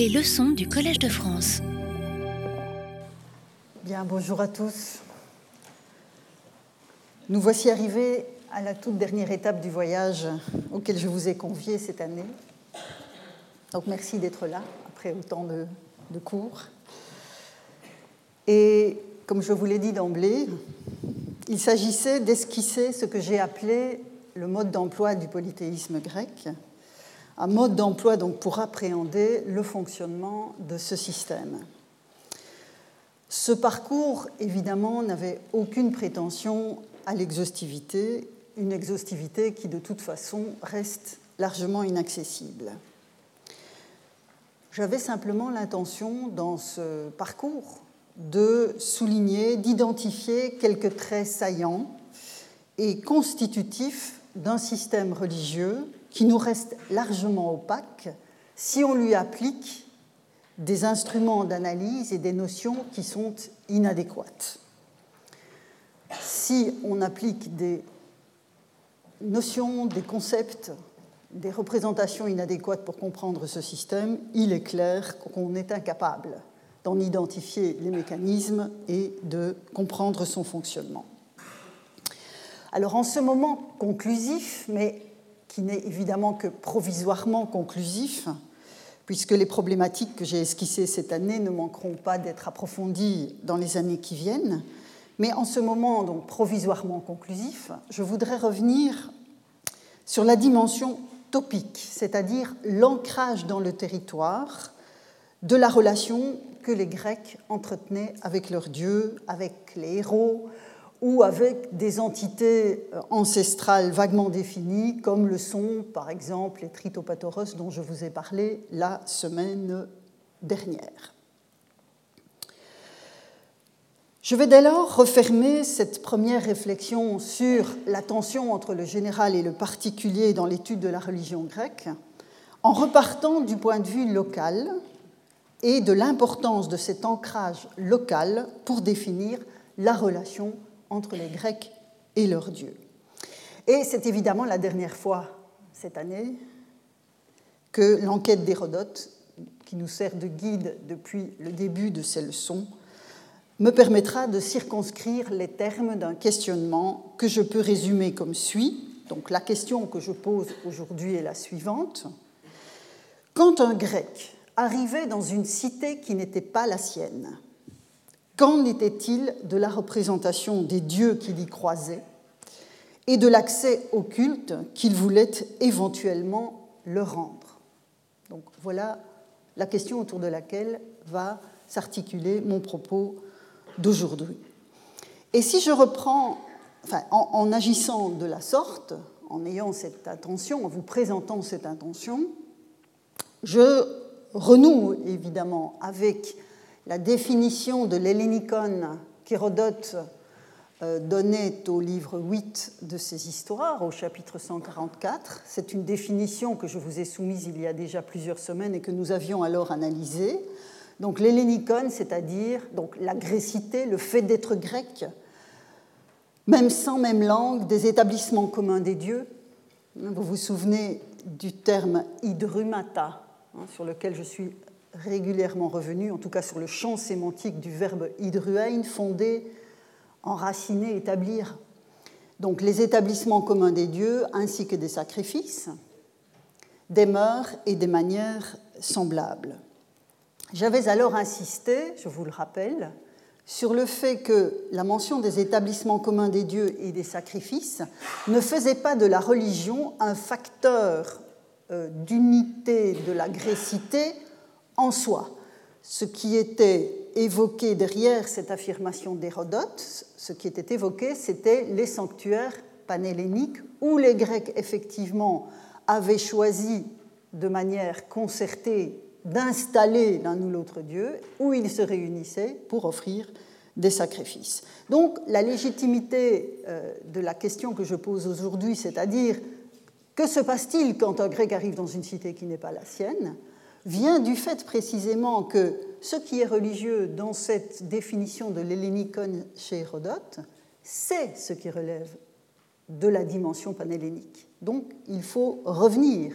Les leçons du Collège de France. Bien, bonjour à tous. Nous voici arrivés à la toute dernière étape du voyage auquel je vous ai convié cette année. Donc merci d'être là après autant de, de cours. Et comme je vous l'ai dit d'emblée, il s'agissait d'esquisser ce que j'ai appelé le mode d'emploi du polythéisme grec, un mode d'emploi donc pour appréhender le fonctionnement de ce système. Ce parcours, évidemment, n'avait aucune prétention à l'exhaustivité, une exhaustivité qui, de toute façon, reste largement inaccessible. J'avais simplement l'intention, dans ce parcours, de souligner, d'identifier quelques traits saillants et constitutifs d'un système religieux qui nous reste largement opaque si on lui applique des instruments d'analyse et des notions qui sont inadéquates. Si on applique des notions, des concepts, des représentations inadéquates pour comprendre ce système, il est clair qu'on est incapable d'en identifier les mécanismes et de comprendre son fonctionnement. Alors en ce moment conclusif, mais qui n'est évidemment que provisoirement conclusif, puisque les problématiques que j'ai esquissées cette année ne manqueront pas d'être approfondies dans les années qui viennent, mais en ce moment donc provisoirement conclusif, je voudrais revenir sur la dimension topique, c'est-à-dire l'ancrage dans le territoire de la relation que les Grecs entretenaient avec leurs dieux, avec les héros ou avec des entités euh, ancestrales vaguement définies, comme le sont par exemple les tritopatoros dont je vous ai parlé la semaine dernière. Je vais dès lors refermer cette première réflexion sur la tension entre le général et le particulier dans l'étude de la religion grecque en repartant du point de vue local et de l'importance de cet ancrage local pour définir la relation entre les Grecs et leurs dieux. Et c'est évidemment la dernière fois cette année que l'enquête d'Hérodote, qui nous sert de guide depuis le début de ces leçons, me permettra de circonscrire les termes d'un questionnement que je peux résumer comme suit. Donc la question que je pose aujourd'hui est la suivante. Quand un grec arrivait dans une cité qui n'était pas la sienne. Qu'en était-il de la représentation des dieux qu'il y croisait et de l'accès au culte qu'il voulait éventuellement leur rendre? Donc voilà la question autour de laquelle va s'articuler mon propos d'aujourd'hui. Et si je reprends, en, en agissant de la sorte, en ayant cette intention, en vous présentant cette intention, je renoue évidemment avec la définition de l'hellénicon qu'Hérodote euh, donnait au livre 8 de ses histoires, au chapitre 144. C'est une définition que je vous ai soumise il y a déjà plusieurs semaines et que nous avions alors analysée. Donc l'hellénicon, c'est-à-dire donc la grécité, le fait d'être grec, même sans même langue, des établissements communs des dieux. Vous vous souvenez du terme idrumata, Hein, sur lequel je suis régulièrement revenu, en tout cas sur le champ sémantique du verbe idruein, fondé, enraciné, établir. Donc les établissements communs des dieux ainsi que des sacrifices, des mœurs et des manières semblables. J'avais alors insisté, je vous le rappelle, sur le fait que la mention des établissements communs des dieux et des sacrifices ne faisait pas de la religion un facteur euh, d'unité de la grécité en soi. Ce qui était évoqué derrière cette affirmation d'Hérodote, ce qui était évoqué, c'était les sanctuaires panhelléniques où les Grecs, effectivement, avaient choisi de manière concertée d'installer l'un ou l'autre dieu, où ils se réunissaient pour offrir des sacrifices. Donc la légitimité euh, de la question que je pose aujourd'hui, c'est-à-dire que se passe-t-il quand un grec arrive dans une cité qui n'est pas la sienne? Vient du fait précisément que ce qui est religieux dans cette définition de l'hellénicon chez Hérodote, c'est ce qui relève de la dimension panhellénique. Donc il faut revenir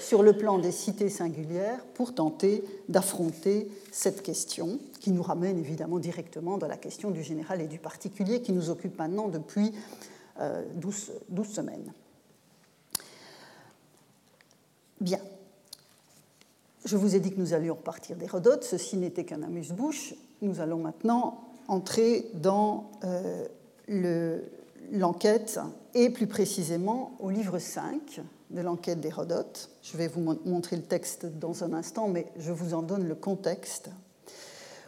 sur le plan des cités singulières pour tenter d'affronter cette question, qui nous ramène évidemment directement dans la question du général et du particulier qui nous occupe maintenant depuis 12, euh, semaines. Bien. Je vous ai dit que nous allions repartir d'Hérodote. Ceci n'était qu'un amuse-bouche. Nous allons maintenant entrer dans euh, l'enquête et plus précisément au livre 5 de l'enquête d'Hérodote. Je vais vous montrer le texte dans un instant, mais je vous en donne le contexte.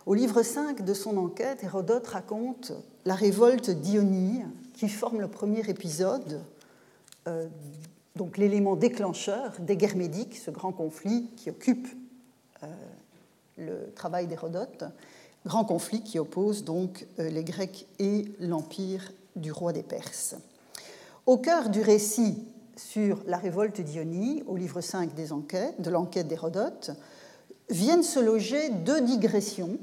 Au livre 5 de son enquête, Hérodote raconte la révolte d'Ionie qui forme le premier épisode, euh, donc l'élément déclencheur des guerres médiques, ce grand conflit qui occupe euh, le travail d'Hérodote, grand conflit qui oppose donc euh, les Grecs et l'empire du roi des Perses. Au cœur du récit sur la révolte d'Ionie, au livre 5 des enquêtes, de l'enquête d'Hérodote, viennent se loger deux digressions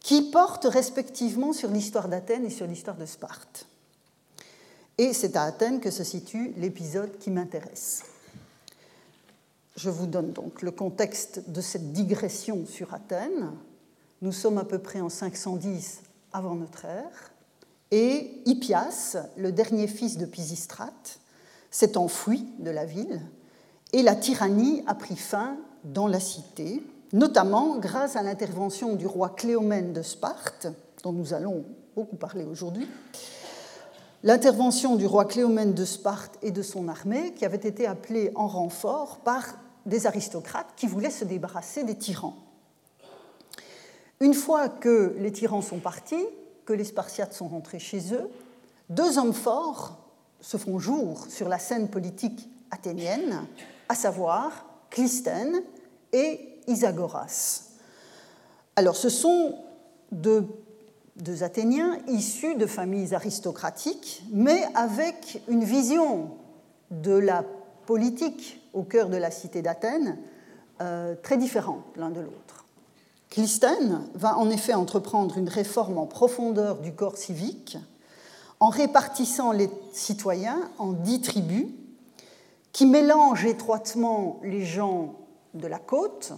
qui portent respectivement sur l'histoire d'Athènes et sur l'histoire de Sparte. Et c'est à Athènes que se situe l'épisode qui m'intéresse. Je vous donne donc le contexte de cette digression sur Athènes. Nous sommes à peu près en 510 avant notre ère, et Hippias, le dernier fils de Pisistrate, s'est enfui de la ville et la tyrannie a pris fin dans la cité, notamment grâce à l'intervention du roi Cléomène de Sparte, dont nous allons beaucoup parler aujourd'hui. L'intervention du roi Cléomène de Sparte et de son armée, qui avait été appelée en renfort par des aristocrates qui voulaient se débarrasser des tyrans. Une fois que les tyrans sont partis, que les Spartiates sont rentrés chez eux, deux hommes forts se font jour sur la scène politique athénienne, à savoir Clystène et Isagoras. Alors, ce sont deux, deux, Athéniens issus de familles aristocratiques, mais avec une vision de la politique au cœur de la cité d'Athènes euh, très différente l'un de l'autre. Clystène va en effet entreprendre une réforme en profondeur du corps civique, en répartissant les citoyens en dix tribus qui mélangent étroitement les gens de la côte,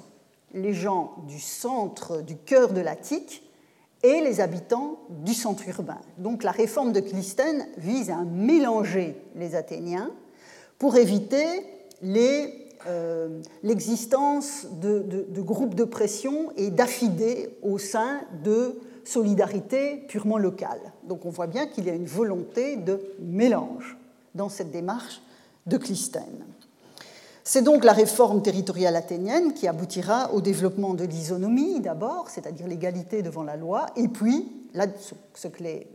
les gens du centre, du cœur de l'Attique et les habitants du centre urbain. Donc la réforme de Clystène vise à mélanger les Athéniens pour éviter euh, l'existence de, groupes de pression et d'affidés au sein de solidarité purement locale. Donc on voit bien qu'il y a une volonté de mélange dans cette démarche de Clystène. C'est donc la réforme territoriale athénienne qui aboutira au développement de l'isonomie d'abord, c'est-à-dire l'égalité devant la loi, et puis ce que les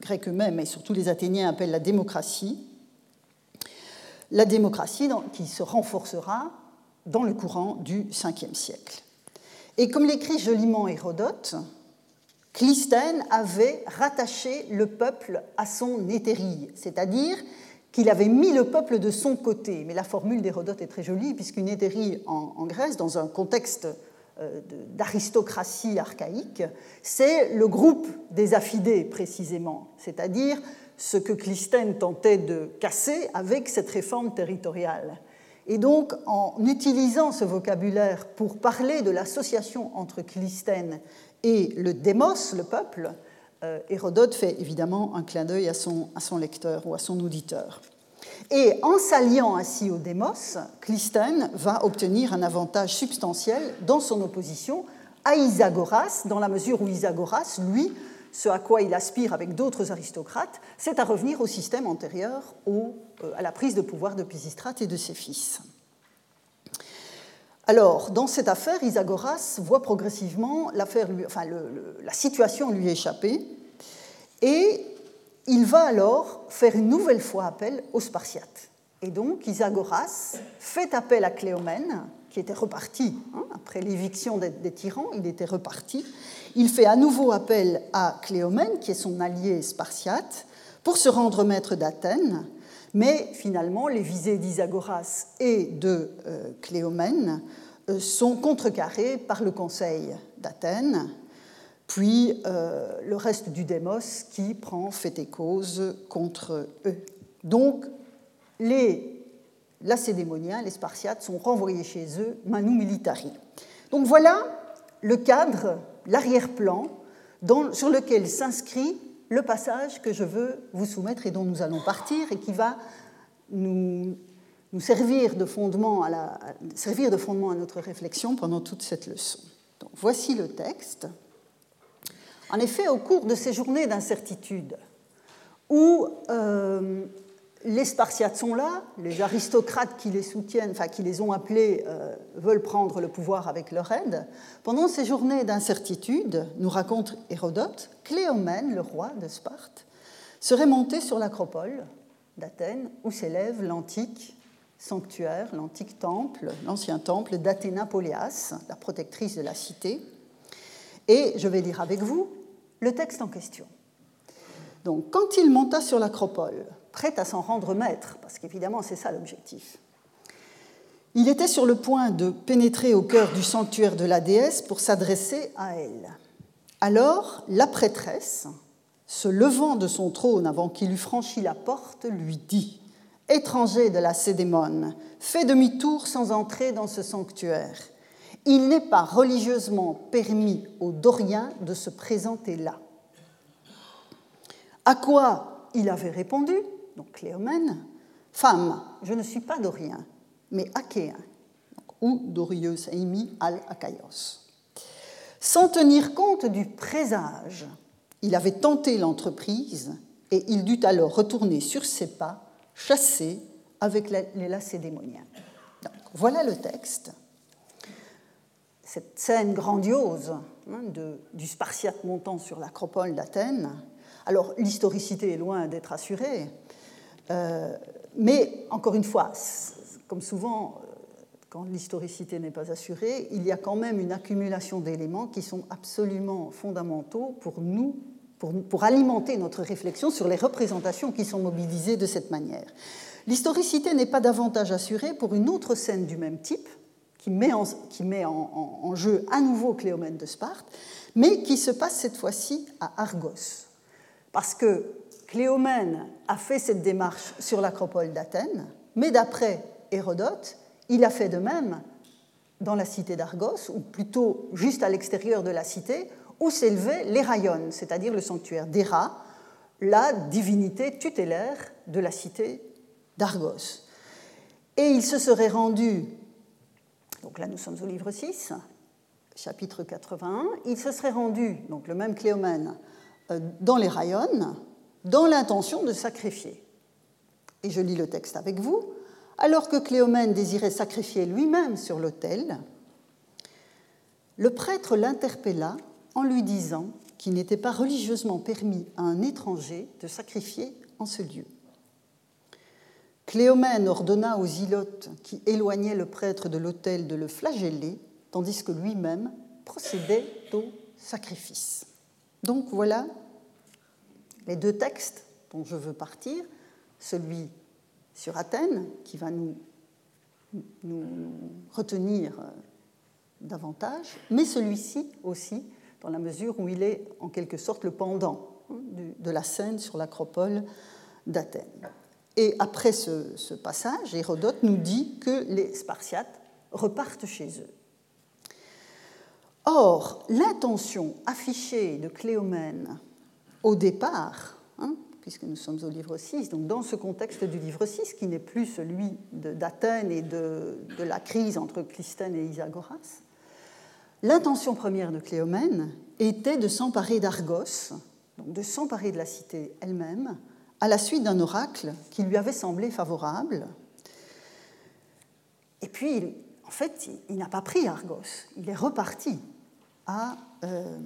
Grecs eux-mêmes et surtout les Athéniens appellent la démocratie, la démocratie qui se renforcera dans le courant du Ve siècle. Et comme l'écrit joliment Hérodote, Clystène avait rattaché le peuple à son hétérie, c'est-à-dire qu'il avait mis le peuple de son côté. Mais la formule d'Hérodote est très jolie, puisqu'une hétérie en, Grèce, dans un contexte euh, d'aristocratie archaïque, c'est le groupe des affidés précisément, c'est-à-dire ce que Clystène tentait de casser avec cette réforme territoriale. Et donc, en utilisant ce vocabulaire pour parler de l'association entre Clystène et le démos, le peuple, Hérodote fait évidemment un clin d'œil à son, lecteur ou à son auditeur. Et en s'alliant ainsi au démos, Clystène va obtenir un avantage substantiel dans son opposition à Isagoras, dans la mesure où Isagoras, lui, ce à quoi il aspire avec d'autres aristocrates, c'est à revenir au système antérieur euh, à la prise de pouvoir de Pisistrate et de ses fils. Alors, dans cette affaire, Isagoras voit progressivement la situation lui échapper et il va alors faire une nouvelle fois appel aux Spartiates. Et donc, Isagoras fait appel à Cléomène, qui était reparti hein, après l'éviction des, tyrans, il était reparti. Il fait à nouveau appel à Cléomène, qui est son allié spartiate, pour se rendre maître d'Athènes. Mais finalement, les visées d'Isagoras et de euh, Cléomène euh, sont contrecarrées par le Conseil d'Athènes, puis euh, le reste du démos qui prend fait et cause contre eux. Donc, les lacédémoniens, les Spartiates, sont renvoyés chez eux, manu militari. Donc voilà le cadre, l'arrière-plan sur lequel s'inscrit le passage que je veux vous soumettre et dont nous allons partir et qui va nous, servir, de fondement à notre réflexion pendant toute cette leçon. Voici le texte. En effet, au cours de ces journées d'incertitude, où euh, les Spartiates sont là, les aristocrates qui les soutiennent, enfin qui les ont appelés, euh, veulent prendre le pouvoir avec leur aide. Pendant ces journées d'incertitude, nous raconte Hérodote, Cléomène, le roi de Sparte, serait monté sur l'acropole d'Athènes où s'élève l'antique sanctuaire, l'antique temple, l'ancien temple d'Athéna Poléas, la protectrice de la cité. Et je vais lire avec vous le texte en question. Donc, quand il monta sur l'acropole, prêt à s'en rendre maître, parce qu'évidemment c'est ça l'objectif. Il était sur le point de pénétrer au cœur du sanctuaire de la déesse pour s'adresser à elle. Alors la prêtresse, se levant de son trône avant qu'il eût franchi la porte, lui dit Étranger de la Cédémone, fais demi-tour sans entrer dans ce sanctuaire. Il n'est pas religieusement permis aux Doriens de se présenter là. À quoi il avait répondu donc Cléomène, femme, je ne suis pas dorien, mais achéen, ou Dorius Aimi al Akaios. Sans tenir compte du présage, il avait tenté l'entreprise et il dut alors retourner sur ses pas, chassé avec les lacédémoniens. Voilà le texte. Cette scène grandiose hein, du Spartiate montant sur l'acropole d'Athènes. Alors, l'historicité est loin d'être assurée, euh, mais encore une fois, comme souvent, euh, quand l'historicité n'est pas assurée, il y a quand même une accumulation d'éléments qui sont absolument fondamentaux pour nous, pour, alimenter notre réflexion sur les représentations qui sont mobilisées de cette manière. L'historicité n'est pas davantage assurée pour une autre scène du même type, qui met en, qui met en, en jeu à nouveau Cléomène de Sparte, mais qui se passe cette fois-ci à Argos. Parce que Cléomène a fait cette démarche sur l'acropole d'Athènes, mais d'après Hérodote, il a fait de même dans la cité d'Argos, ou plutôt juste à l'extérieur de la cité, où s'élevait l'Héraïon, c'est-à-dire le sanctuaire d'Héra, la divinité tutélaire de la cité d'Argos. Et il se serait rendu, donc là nous sommes au livre 6, chapitre 81, il se serait rendu, donc le même Cléomène, euh, dans les dans l'intention de sacrifier. Et je lis le texte avec vous. Alors que Cléomène désirait sacrifier lui-même sur l'autel, le prêtre l'interpella en lui disant qu'il n'était pas religieusement permis à un étranger de sacrifier en ce lieu. Cléomène ordonna aux ilotes qui éloignaient le prêtre de l'autel de le flageller, tandis que lui-même procédait au sacrifice. Donc voilà les deux textes dont je veux partir, celui sur Athènes, qui va nous, retenir euh, davantage, mais celui-ci aussi, dans la mesure où il est en quelque sorte le pendant hein, de la scène sur l'acropole d'Athènes. Et après ce, passage, Hérodote nous dit que les Spartiates repartent chez eux. Or, l'intention affichée de Cléomène au départ, hein, puisque nous sommes au livre 6, donc dans ce contexte du livre 6, qui n'est plus celui d'Athènes et de, la crise entre Clisthène et Isagoras, l'intention première de Cléomène était de s'emparer d'Argos, donc de s'emparer de la cité elle-même, à la suite d'un oracle qui lui avait semblé favorable. Et puis, en fait, il n'a pas pris Argos, il est reparti à, euh,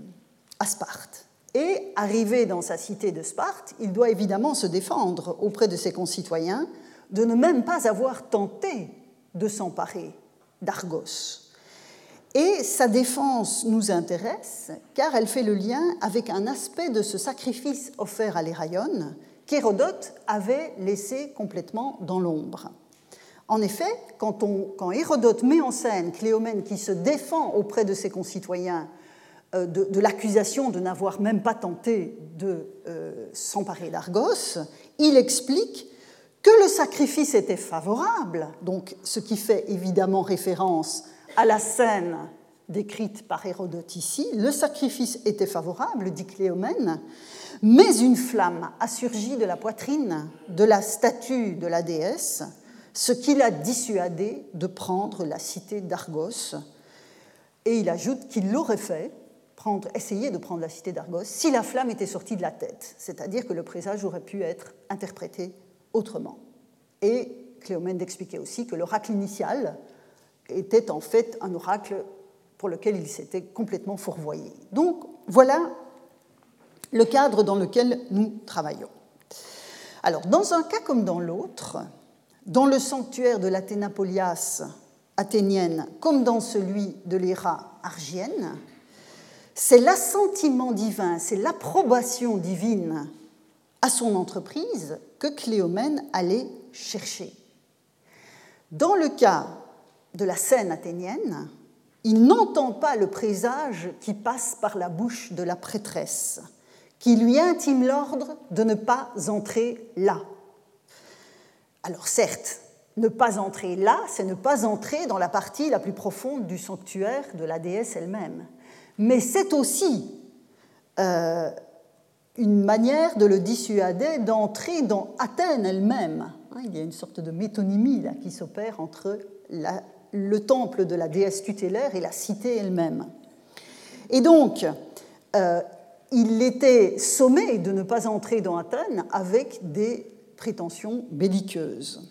à Sparte. Et arrivé dans sa cité de Sparte, il doit évidemment se défendre auprès de ses concitoyens de ne même pas avoir tenté de s'emparer d'Argos. Et sa défense nous intéresse car elle fait le lien avec un aspect de ce sacrifice offert à l'Héraïon qu'Hérodote avait laissé complètement dans l'ombre. En effet, quand, quand Hérodote met en scène Cléomène qui se défend auprès de ses concitoyens euh, de, l'accusation de n'avoir même pas tenté de euh, s'emparer d'Argos, il explique que le sacrifice était favorable, donc ce qui fait évidemment référence à la scène décrite par Hérodote ici, le sacrifice était favorable, dit Cléomène, mais une flamme a surgi de la poitrine de la statue de la déesse, ce qui l'a dissuadé de prendre la cité d'Argos. Et il ajoute qu'il l'aurait fait, essayer de prendre la cité d'Argos, si la flamme était sortie de la tête, c'est-à-dire que le présage aurait pu être interprété autrement. Et Cléomène d'expliquer aussi que l'oracle initial était en fait un oracle pour lequel il s'était complètement fourvoyé. Donc voilà le cadre dans lequel nous travaillons. Alors, dans un cas comme dans l'autre, dans le sanctuaire de l'Athénapolias athénienne comme dans celui de l'Héra argienne, c'est l'assentiment divin, c'est l'approbation divine à son entreprise que Cléomène allait chercher. Dans le cas de la scène athénienne, il n'entend pas le présage qui passe par la bouche de la prêtresse, qui lui intime l'ordre de ne pas entrer là. Alors certes, ne pas entrer là, c'est ne pas entrer dans la partie la plus profonde du sanctuaire de la déesse elle-même. Mais c'est aussi euh, une manière de le dissuader d'entrer dans Athènes elle-même. Hein, il y a une sorte de métonymie là, qui s'opère entre le temple de la déesse tutélaire et la cité elle-même. Et donc, euh, il était sommé de ne pas entrer dans Athènes avec des prétentions belliqueuses.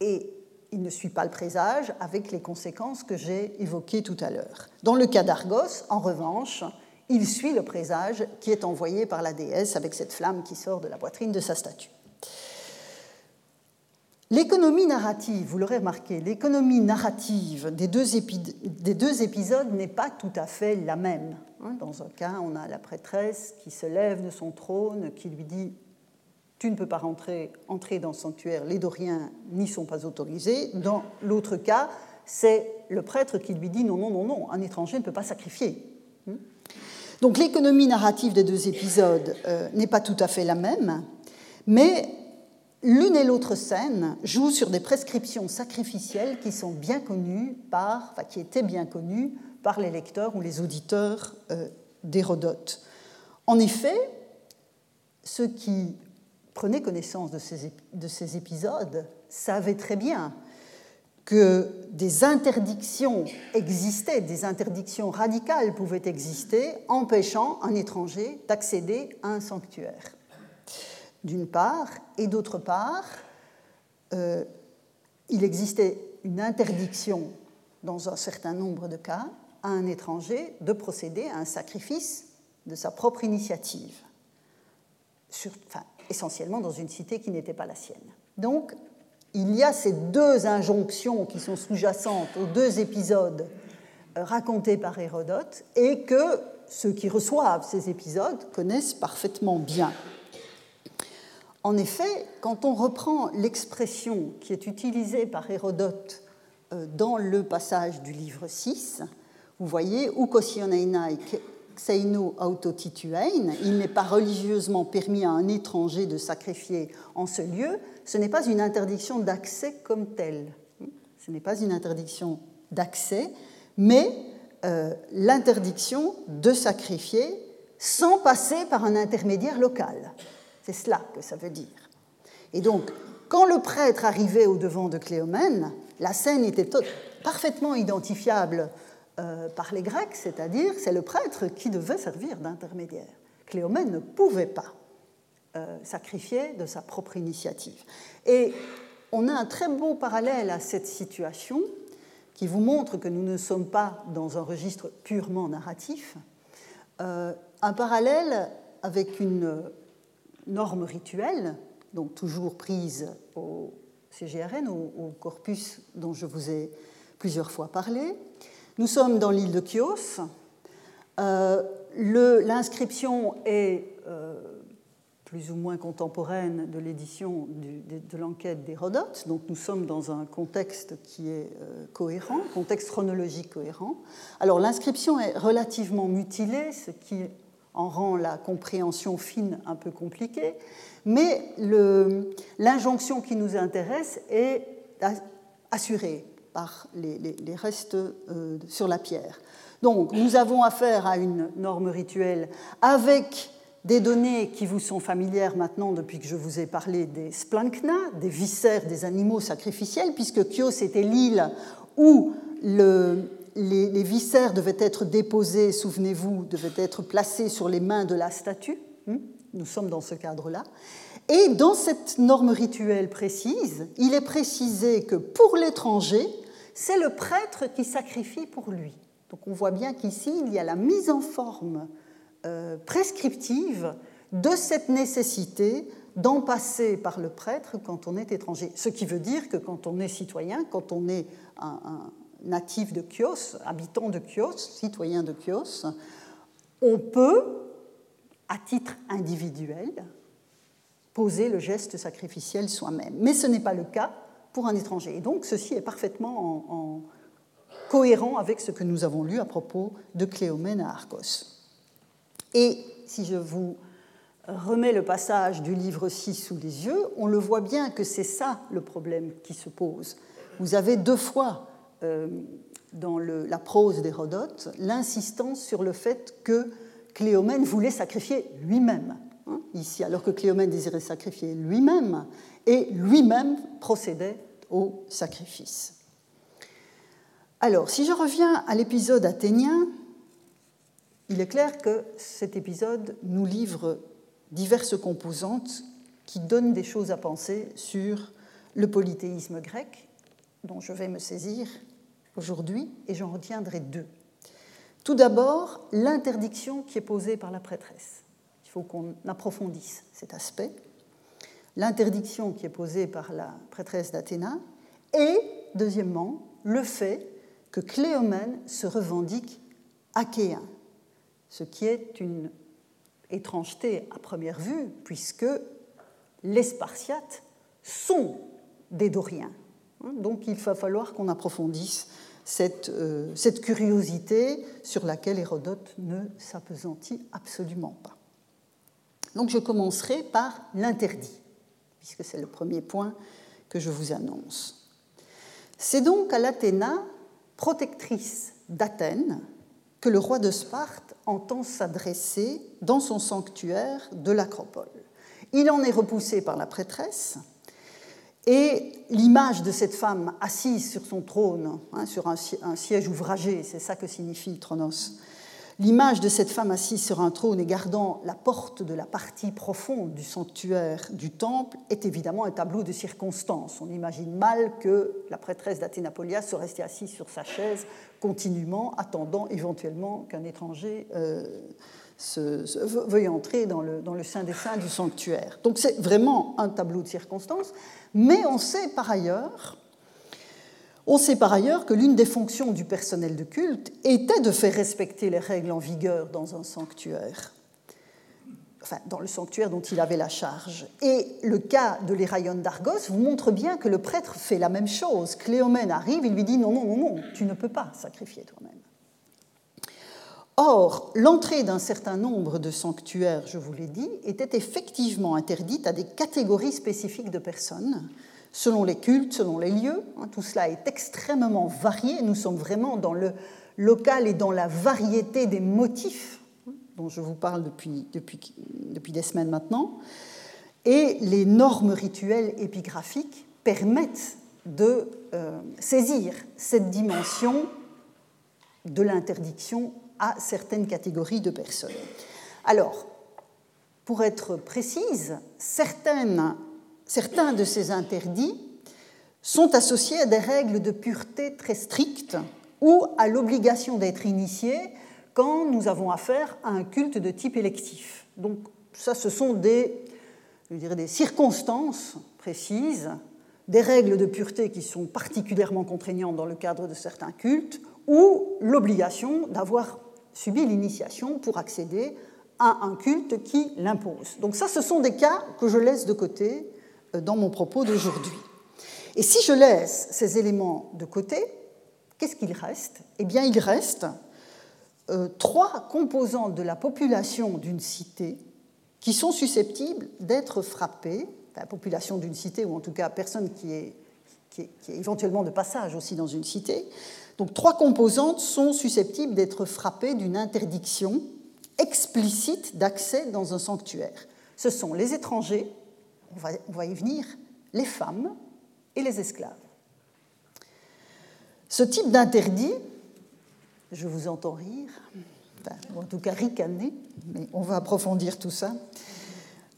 Et il ne suit pas le présage avec les conséquences que j'ai évoquées tout à l'heure. Dans le cas d'Argos, en revanche, il suit le présage qui est envoyé par la déesse avec cette flamme qui sort de la poitrine de sa statue. L'économie narrative, vous l'aurez remarqué, l'économie narrative des deux, épisodes n'est pas tout à fait la même. Hein. Dans un cas, on a la prêtresse qui se lève de son trône, qui lui dit Tu ne peux pas rentrer, entrer dans le sanctuaire, les Doriens n'y sont pas autorisés. Dans l'autre cas, c'est le prêtre qui lui dit Non, non, non, non, un étranger ne peut pas sacrifier. Hein. Donc l'économie narrative des deux épisodes euh, n'est pas tout à fait la même, mais l'une et l'autre scène jouent sur des prescriptions sacrificielles qui sont bien connues par, qui étaient bien connues par les lecteurs ou les auditeurs euh, d'Hérodote. En effet, ceux qui prenaient connaissance de ces, de ces épisodes savaient très bien que des interdictions existaient, des interdictions radicales pouvaient exister, empêchant un étranger d'accéder à un sanctuaire. D'une part, et d'autre part, euh, il existait une interdiction, dans un certain nombre de cas, à un étranger de procéder à un sacrifice de sa propre initiative, essentiellement dans une cité qui n'était pas la sienne. Donc, il y a ces deux injonctions qui sont sous-jacentes aux deux épisodes euh, racontés par Hérodote et que ceux qui reçoivent ces épisodes connaissent parfaitement bien. En effet, quand on reprend l'expression qui est utilisée par Hérodote euh, dans le passage du livre 6, vous voyez, Ukosioneinai xeino il n'est pas religieusement permis à un étranger de sacrifier en ce lieu, ce n'est pas une interdiction d'accès comme telle. Ce n'est pas une interdiction d'accès, mais euh, l'interdiction de sacrifier sans passer par un intermédiaire local. C'est cela que ça veut dire. Et donc, quand le prêtre arrivait au devant de Cléomène, la scène était parfaitement identifiable euh, par les Grecs, c'est-à-dire c'est le prêtre qui devait servir d'intermédiaire. Cléomène ne pouvait pas euh, sacrifier de sa propre initiative. Et on a un très beau parallèle à cette situation qui vous montre que nous ne sommes pas dans un registre purement narratif, euh, un parallèle avec une normes rituelles, donc toujours prises au CGRN, au, corpus dont je vous ai plusieurs fois parlé. Nous sommes dans l'île de Chios. Euh, L'inscription est euh, plus ou moins contemporaine de l'édition de, l'enquête d'Hérodote, donc nous sommes dans un contexte qui est euh, cohérent, contexte chronologique cohérent. Alors l'inscription est relativement mutilée, ce qui en rend la compréhension fine un peu compliquée, mais l'injonction qui nous intéresse est assurée par les, restes euh, sur la pierre. Donc nous avons affaire à une norme rituelle avec des données qui vous sont familières maintenant depuis que je vous ai parlé des splankna, des viscères des animaux sacrificiels, puisque Chios était l'île où le, les, viscères devaient être déposés, souvenez-vous, devaient être placés sur les mains de la statue. Hmm? Nous sommes dans ce cadre-là. Et dans cette norme rituelle précise, il est précisé que pour l'étranger, c'est le prêtre qui sacrifie pour lui. Donc on voit bien qu'ici, il y a la mise en forme euh, prescriptive de cette nécessité d'en passer par le prêtre quand on est étranger. Ce qui veut dire que quand on est citoyen, quand on est un, natif de Chios, habitant de Chios, citoyen de Chios, on peut, à titre individuel, poser le geste sacrificiel soi-même. Mais ce n'est pas le cas pour un étranger. Et donc ceci est parfaitement en, cohérent avec ce que nous avons lu à propos de Cléomène à Argos. Et si je vous remets le passage du livre 6 sous les yeux, on le voit bien que c'est ça le problème qui se pose. Vous avez deux fois euh, dans la prose d'Hérodote l'insistance sur le fait que Cléomène voulait sacrifier lui-même, hein, ici, alors que Cléomène désirait sacrifier lui-même, et lui-même procédait au sacrifice. Alors, si je reviens à l'épisode athénien, il est clair que cet épisode nous livre diverses composantes qui donnent des choses à penser sur le polythéisme grec, dont je vais me saisir aujourd'hui et j'en retiendrai deux. Tout d'abord, l'interdiction qui est posée par la prêtresse. Il faut qu'on approfondisse cet aspect. L'interdiction qui est posée par la prêtresse d'Athéna et, deuxièmement, le fait que Cléomène se revendique achéen, ce qui est une étrangeté à première vue, puisque les Spartiates sont des Doriens. Donc il va falloir qu'on approfondisse euh, cette, curiosité sur laquelle Hérodote ne s'apesantit absolument pas. Donc je commencerai par l'interdit, puisque c'est le premier point que je vous annonce. C'est donc à l'Athéna, protectrice d'Athènes, que le roi de Sparte entend s'adresser dans son sanctuaire de l'Acropole. Il en est repoussé par la prêtresse, et l'image de cette femme assise sur son trône, hein, sur un, siège ouvragé, c'est ça que signifie Tronos, l'image de cette femme assise sur un trône et gardant la porte de la partie profonde du sanctuaire du temple est évidemment un tableau de circonstance. On imagine mal que la prêtresse d'Athénapolia soit restée assise sur sa chaise continuellement, attendant éventuellement qu'un étranger euh, veuille entrer dans le, dans le sein des saints du sanctuaire. Donc c'est vraiment un tableau de circonstances. Mais on sait par ailleurs, on sait par ailleurs que l'une des fonctions du personnel de culte était de faire respecter les règles en vigueur dans un sanctuaire, enfin dans le sanctuaire dont il avait la charge. Et le cas de l'Héraïon d'Argos vous montre bien que le prêtre fait la même chose. Cléomène arrive, il lui dit non, non, non, non, tu ne peux pas sacrifier toi-même. Or, l'entrée d'un certain nombre de sanctuaires, je vous l'ai dit, était effectivement interdite à des catégories spécifiques de personnes, selon les cultes, selon les lieux. Hein, tout cela est extrêmement varié. Nous sommes vraiment dans le local et dans la variété des motifs hein, dont je vous parle depuis, des semaines maintenant. Et les normes rituelles épigraphiques permettent de euh, saisir cette dimension de l'interdiction à certaines catégories de personnes. Alors, pour être précise, certaines, certains de ces interdits sont associés à des règles de pureté très strictes ou à l'obligation d'être initié quand nous avons affaire à un culte de type électif. Donc ça, ce sont des, je dirais, des circonstances précises, des règles de pureté qui sont particulièrement contraignantes dans le cadre de certains cultes, ou l'obligation d'avoir subit l'initiation pour accéder à un culte qui l'impose. Donc ça, ce sont des cas que je laisse de côté dans mon propos d'aujourd'hui. Et si je laisse ces éléments de côté, qu'est-ce qu'il reste? Eh bien, il reste euh, trois composantes de la population d'une cité qui sont susceptibles d'être frappées, la population d'une cité, ou en tout cas personne qui est, qui est, éventuellement de passage aussi dans une cité. Donc trois composantes sont susceptibles d'être frappées d'une interdiction explicite d'accès dans un sanctuaire. Ce sont les étrangers, on va, y venir, les femmes et les esclaves. Ce type d'interdit, je vous entends rire, ou en tout cas ricaner, mais on va approfondir tout ça.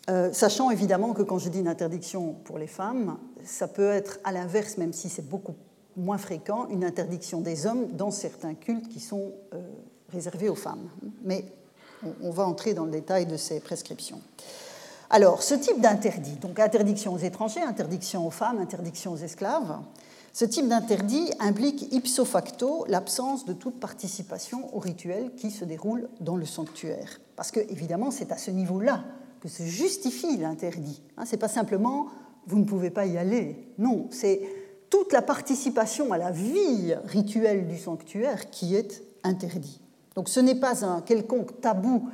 Euh, sachant évidemment que quand je dis une interdiction pour les femmes, ça peut être à l'inverse, même si c'est beaucoup moins fréquent, une interdiction des hommes dans certains cultes qui sont euh, réservés aux femmes. Mais on, va entrer dans le détail de ces prescriptions. Alors, ce type d'interdit, donc interdiction aux étrangers, interdiction aux femmes, interdiction aux esclaves, ce type d'interdit implique ipso facto l'absence de toute participation au rituel qui se déroule dans le sanctuaire. Parce que, évidemment, c'est à ce niveau-là que se justifie l'interdit. Hein, ce n'est pas simplement vous ne pouvez pas y aller. Non, c'est toute la participation à la vie rituelle du sanctuaire qui est interdit. Donc ce n'est pas un quelconque tabou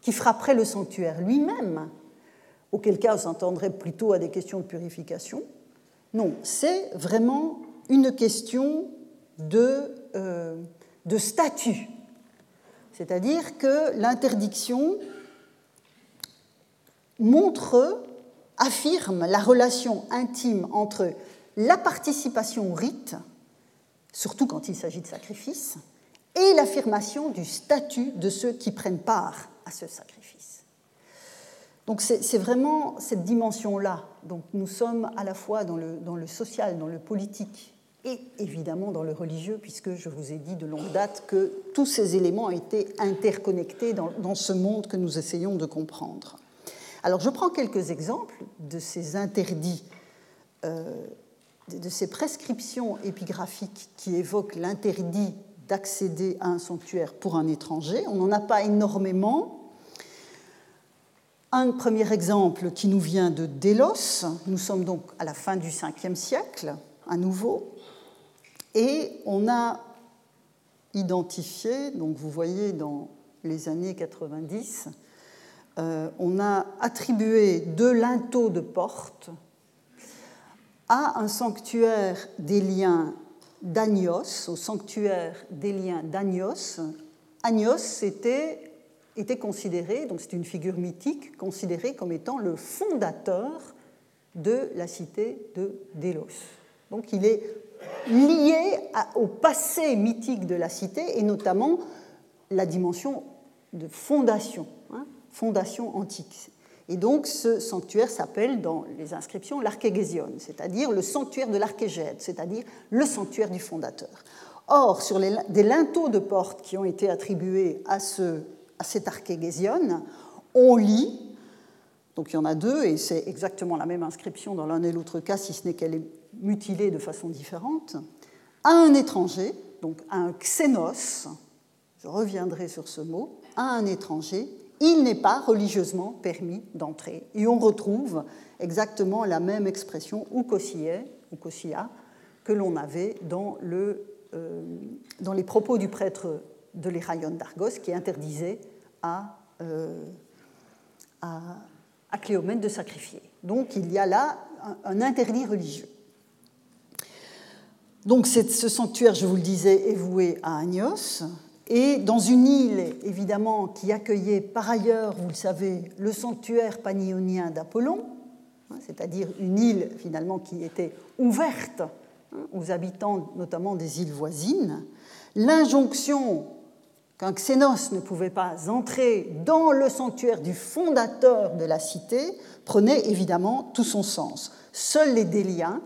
qui frapperait le sanctuaire lui-même, auquel cas on s'entendrait plutôt à des questions de purification, non, c'est vraiment une question de, euh, de statut. C'est-à-dire que l'interdiction montre, affirme la relation intime entre la participation au rite, surtout quand il s'agit de sacrifice, et l'affirmation du statut de ceux qui prennent part à ce sacrifice. Donc c'est vraiment cette dimension-là. Donc nous sommes à la fois dans le, social, dans le politique et évidemment dans le religieux, puisque je vous ai dit de longue date que tous ces éléments étaient interconnectés dans, dans ce monde que nous essayons de comprendre. Alors je prends quelques exemples de ces interdits, euh, de ces prescriptions épigraphiques qui évoquent l'interdit d'accéder à un sanctuaire pour un étranger. On n'en a pas énormément, un premier exemple qui nous vient de Délos, nous sommes donc à la fin du 5e siècle, à nouveau, et on a identifié, donc vous voyez dans les années 90, euh, on a attribué deux linteaux de porte à un sanctuaire des liens d'Agnos, au sanctuaire des liens d'Agnos. Agnos, c'était était considéré, donc c'est une figure mythique, considérée comme étant le fondateur de la cité de Délos. Donc il est lié au passé mythique de la cité et notamment la dimension de fondation, hein, fondation antique. Et donc ce sanctuaire s'appelle dans les inscriptions l'archégésion, c'est-à-dire le sanctuaire de l'archégède, c'est-à-dire le sanctuaire du fondateur. Or, sur des linteaux de porte qui ont été attribués à ce à cette archégésione, on lit, donc il y en a deux, et c'est exactement la même inscription dans l'un et l'autre cas, si ce n'est qu'elle est mutilée de façon différente, à un étranger, donc à un xénos, je reviendrai sur ce mot, à un étranger, il n'est pas religieusement permis d'entrer. Et on retrouve exactement la même expression ou ou que l'on avait euh, dans les propos du prêtre de l'Iraïon d'Argos qui interdisait à, euh, à, Cléomène de sacrifier. Donc il y a là un, interdit religieux. Donc ce sanctuaire, je vous le disais, est voué à Agnos, et dans une île, évidemment, qui accueillait par ailleurs, vous le savez, le sanctuaire panionien d'Apollon, hein, c'est-à-dire une île finalement qui était ouverte hein, aux habitants notamment des îles voisines, l'injonction qu'un Xénos ne pouvait pas entrer dans le sanctuaire du fondateur de la cité prenait évidemment tout son sens. Seuls les Déliens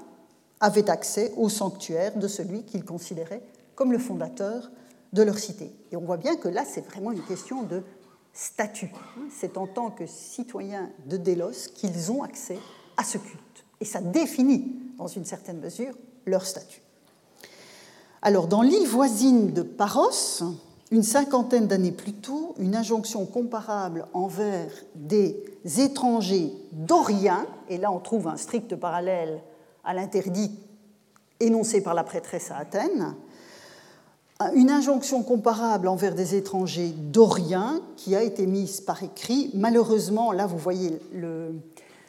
avaient accès au sanctuaire de celui qu'ils considéraient comme le fondateur de leur cité. Et on voit bien que là, c'est vraiment une question de statut. C'est en tant que citoyens de Délos qu'ils ont accès à ce culte. Et ça définit, dans une certaine mesure, leur statut. Alors, dans l'île voisine de Paros, une cinquantaine d'années plus tôt, une injonction comparable envers des étrangers doriens, et là on trouve un strict parallèle à l'interdit énoncé par la prêtresse à Athènes, une injonction comparable envers des étrangers doriens qui a été mise par écrit. Malheureusement, là, vous voyez,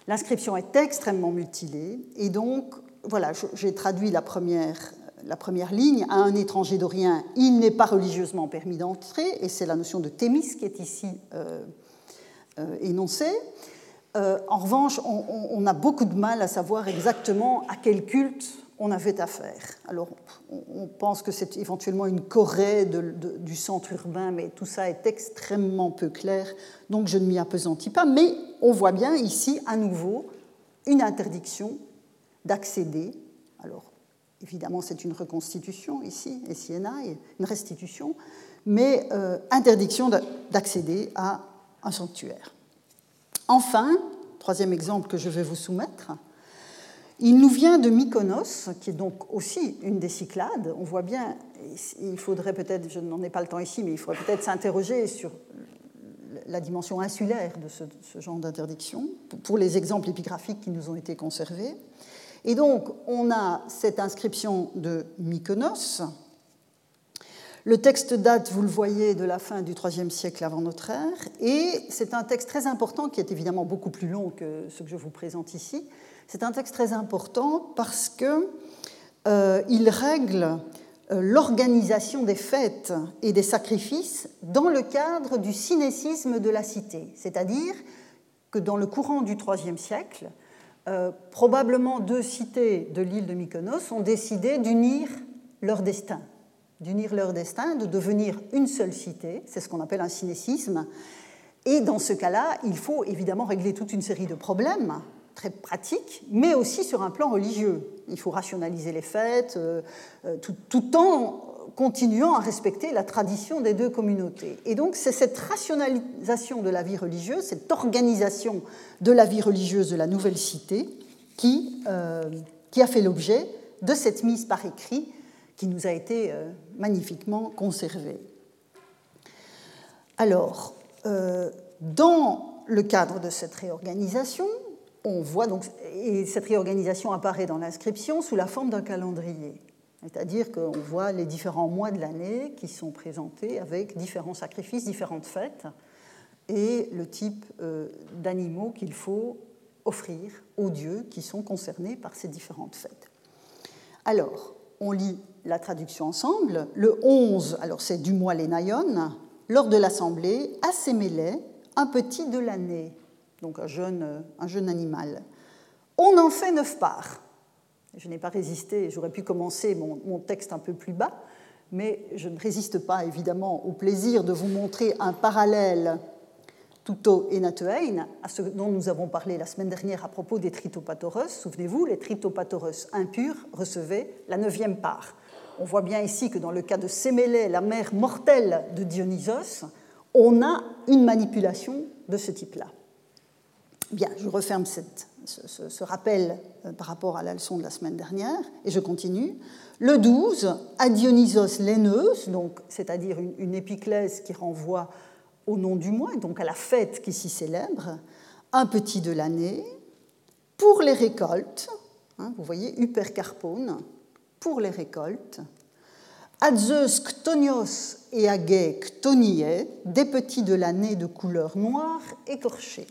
l'inscription est extrêmement mutilée. Et donc, voilà, j'ai traduit la première, la première ligne. À un étranger dorien, il n'est pas religieusement permis d'entrer. Et c'est la notion de thémis qui est ici euh, euh, énoncée. Euh, en revanche, on, a beaucoup de mal à savoir exactement à quel culte on avait affaire. Alors, on, pense que c'est éventuellement une Corée du centre urbain, mais tout ça est extrêmement peu clair, donc je ne m'y appesantis pas. Mais on voit bien ici, à nouveau, une interdiction d'accéder. Alors, évidemment, c'est une reconstitution ici, et une restitution, mais euh, interdiction d'accéder à un sanctuaire. Enfin, troisième exemple que je vais vous soumettre, il nous vient de Mykonos, qui est donc aussi une des Cyclades. On voit bien, il faudrait peut-être, je n'en ai pas le temps ici, mais il faudrait peut-être s'interroger sur la dimension insulaire de ce genre d'interdiction, pour les exemples épigraphiques qui nous ont été conservés. Et donc, on a cette inscription de Mykonos, le texte date, vous le voyez, de la fin du IIIe siècle avant notre ère, et c'est un texte très important qui est évidemment beaucoup plus long que ce que je vous présente ici. C'est un texte très important parce qu'il euh, règle euh, l'organisation des fêtes et des sacrifices dans le cadre du cinécisme de la cité, c'est-à-dire que dans le courant du IIIe siècle, euh, probablement deux cités de l'île de Mykonos ont décidé d'unir leur destin d'unir leur destin, de devenir une seule cité, c'est ce qu'on appelle un cinécisme. Et dans ce cas-là, il faut évidemment régler toute une série de problèmes très pratiques, mais aussi sur un plan religieux. Il faut rationaliser les fêtes, euh, euh, tout, en continuant à respecter la tradition des deux communautés. Et donc c'est cette rationalisation de la vie religieuse, cette organisation de la vie religieuse de la nouvelle cité qui, euh, a fait l'objet de cette mise par écrit qui nous a été magnifiquement conservé. Alors, dans le cadre de cette réorganisation, on voit donc, et cette réorganisation apparaît dans l'inscription sous la forme d'un calendrier. C'est-à-dire qu'on voit les différents mois de l'année qui sont présentés avec différents sacrifices, différentes fêtes, et le type euh, d'animaux qu'il faut offrir aux dieux qui sont concernés par ces différentes fêtes. Alors, on lit la traduction ensemble. Le 11, alors c'est du mois Lénaïon, lors de l'assemblée, assémélait un petit de l'année, donc un jeune, un jeune animal. On en fait neuf parts. Je n'ai pas résisté, j'aurais pu commencer mon, texte un peu plus bas, mais je ne résiste pas évidemment au plaisir de vous montrer un parallèle tuto et natuein, à ce dont nous avons parlé la semaine dernière à propos des tritopathoros. Souvenez-vous, les tritopathoros impurs recevaient la neuvième part. On voit bien ici que dans le cas de Sémélé, la mère mortelle de Dionysos, on a une manipulation de ce type-là. Bien, je referme ce, rappel euh, par rapport à la leçon de la semaine dernière et je continue. Le 12, à Dionysos l'aineuse, donc c'est-à-dire une, épiclèse qui renvoie au nom du mois, donc à la fête qui s'y célèbre, un petit de l'année, pour les récoltes, hein, vous voyez, Hypercarpone, pour les récoltes, Zeus ktonios et Agé ktonie, des petits de l'année de couleur noire écorchée.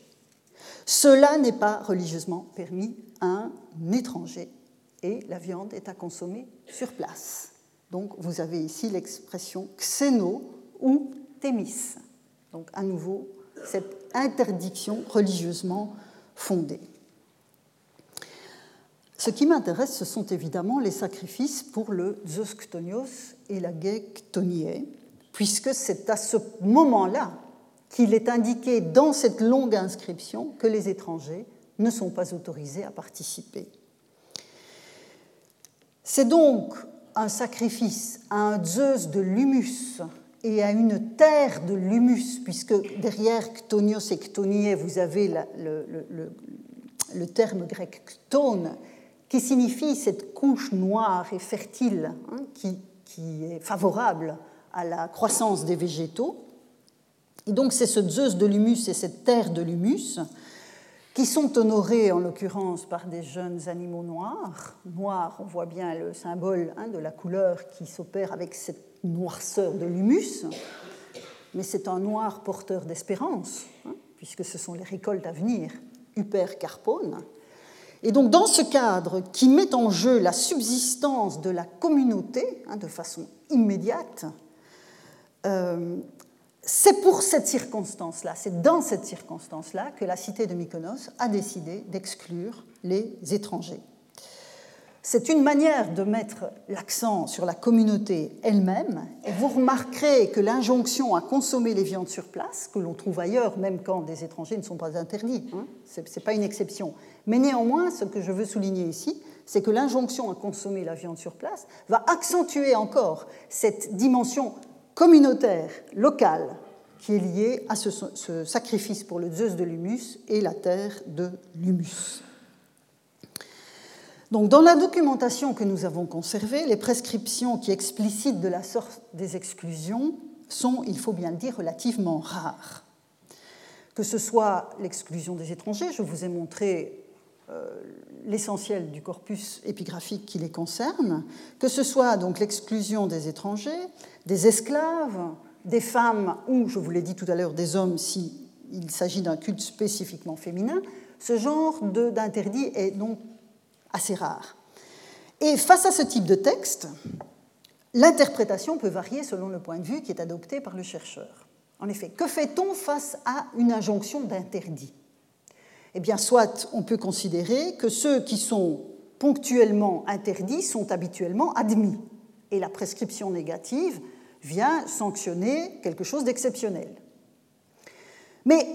Cela n'est pas religieusement permis à un étranger et la viande est à consommer sur place. Donc vous avez ici l'expression xéno ou thémis. Donc à nouveau, cette interdiction religieusement fondée. Ce qui m'intéresse, ce sont évidemment les sacrifices pour le Zeus et la Ktonié, puisque c'est à ce moment-là qu'il est indiqué dans cette longue inscription que les étrangers ne sont pas autorisés à participer. C'est donc un sacrifice à un Zeus de l'humus et à une terre de l'humus, puisque derrière Ktonios et Ktonié, vous avez le, terme grec ktone, qui signifie cette couche noire et fertile hein, qui, est favorable à la croissance des végétaux. Et donc c'est ce Zeus de l'humus et cette terre de l'humus qui sont honorés en l'occurrence par des jeunes animaux noirs. Noirs, on voit bien le symbole hein, de la couleur qui s'opère avec cette noirceur de l'humus, mais c'est un noir porteur d'espérance, hein, puisque ce sont les récoltes à venir, Huper Carpone. Et donc dans ce cadre qui met en jeu la subsistance de la communauté hein, de façon immédiate, euh, c'est pour cette circonstance-là, c'est dans cette circonstance-là que la cité de Mykonos a décidé d'exclure les étrangers. C'est une manière de mettre l'accent sur la communauté elle-même, et vous remarquerez que l'injonction à consommer les viandes sur place, que l'on trouve ailleurs, même quand des étrangers ne sont pas interdits, hein, ce n'est pas une exception. Mais néanmoins, ce que je veux souligner ici, c'est que l'injonction à consommer la viande sur place va accentuer encore cette dimension communautaire, locale, qui est liée à ce, ce sacrifice pour le Zeus de l'humus et la terre de l'humus. Donc, dans la documentation que nous avons conservée, les prescriptions qui explicitent de la sorte des exclusions sont, il faut bien le dire, relativement rares. Que ce soit l'exclusion des étrangers, je vous ai montré l'essentiel du corpus épigraphique qui les concerne, que ce soit donc l'exclusion des étrangers, des esclaves, des femmes ou, je vous l'ai dit tout à l'heure, des hommes s'il s'agit d'un culte spécifiquement féminin, ce genre d'interdit est donc assez rare. Et face à ce type de texte, l'interprétation peut varier selon le point de vue qui est adopté par le chercheur. En effet, que fait-on face à une injonction d'interdit? Eh bien, soit on peut considérer que ceux qui sont ponctuellement interdits sont habituellement admis, et la prescription négative vient sanctionner quelque chose d'exceptionnel. Mais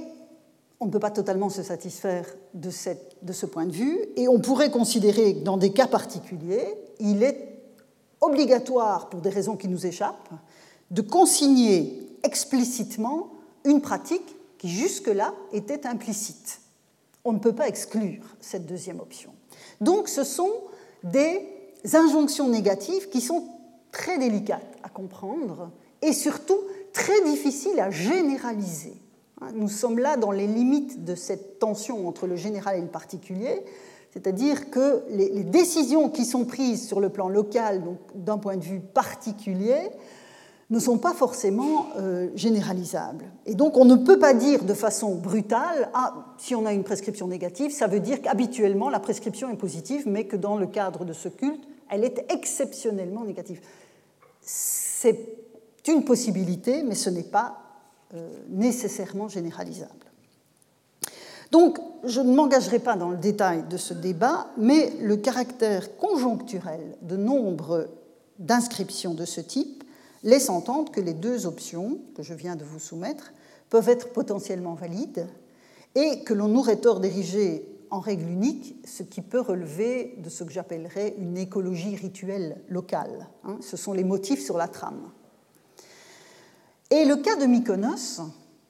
on ne peut pas totalement se satisfaire de, ce point de vue, et on pourrait considérer que dans des cas particuliers, il est obligatoire, pour des raisons qui nous échappent, de consigner explicitement une pratique qui jusque-là était implicite. On ne peut pas exclure cette deuxième option. Donc ce sont des injonctions négatives qui sont très délicates à comprendre et surtout très difficiles à généraliser. Nous sommes là dans les limites de cette tension entre le général et le particulier, c'est-à-dire que les, décisions qui sont prises sur le plan local, donc d'un point de vue particulier, ne sont pas forcément euh, généralisables. Et donc on ne peut pas dire de façon brutale, ah, si on a une prescription négative, ça veut dire qu'habituellement la prescription est positive, mais que dans le cadre de ce culte, elle est exceptionnellement négative. C'est une possibilité, mais ce n'est pas euh, nécessairement généralisable. Donc, je ne m'engagerai pas dans le détail de ce débat, mais le caractère conjoncturel de nombre d'inscriptions de ce type laisse entendre que les deux options que je viens de vous soumettre peuvent être potentiellement valides et que l'on aurait tort d'ériger en règle unique ce qui peut relever de ce que j'appellerais une écologie rituelle locale. Hein. Ce sont les motifs sur la trame. Et le cas de Mykonos,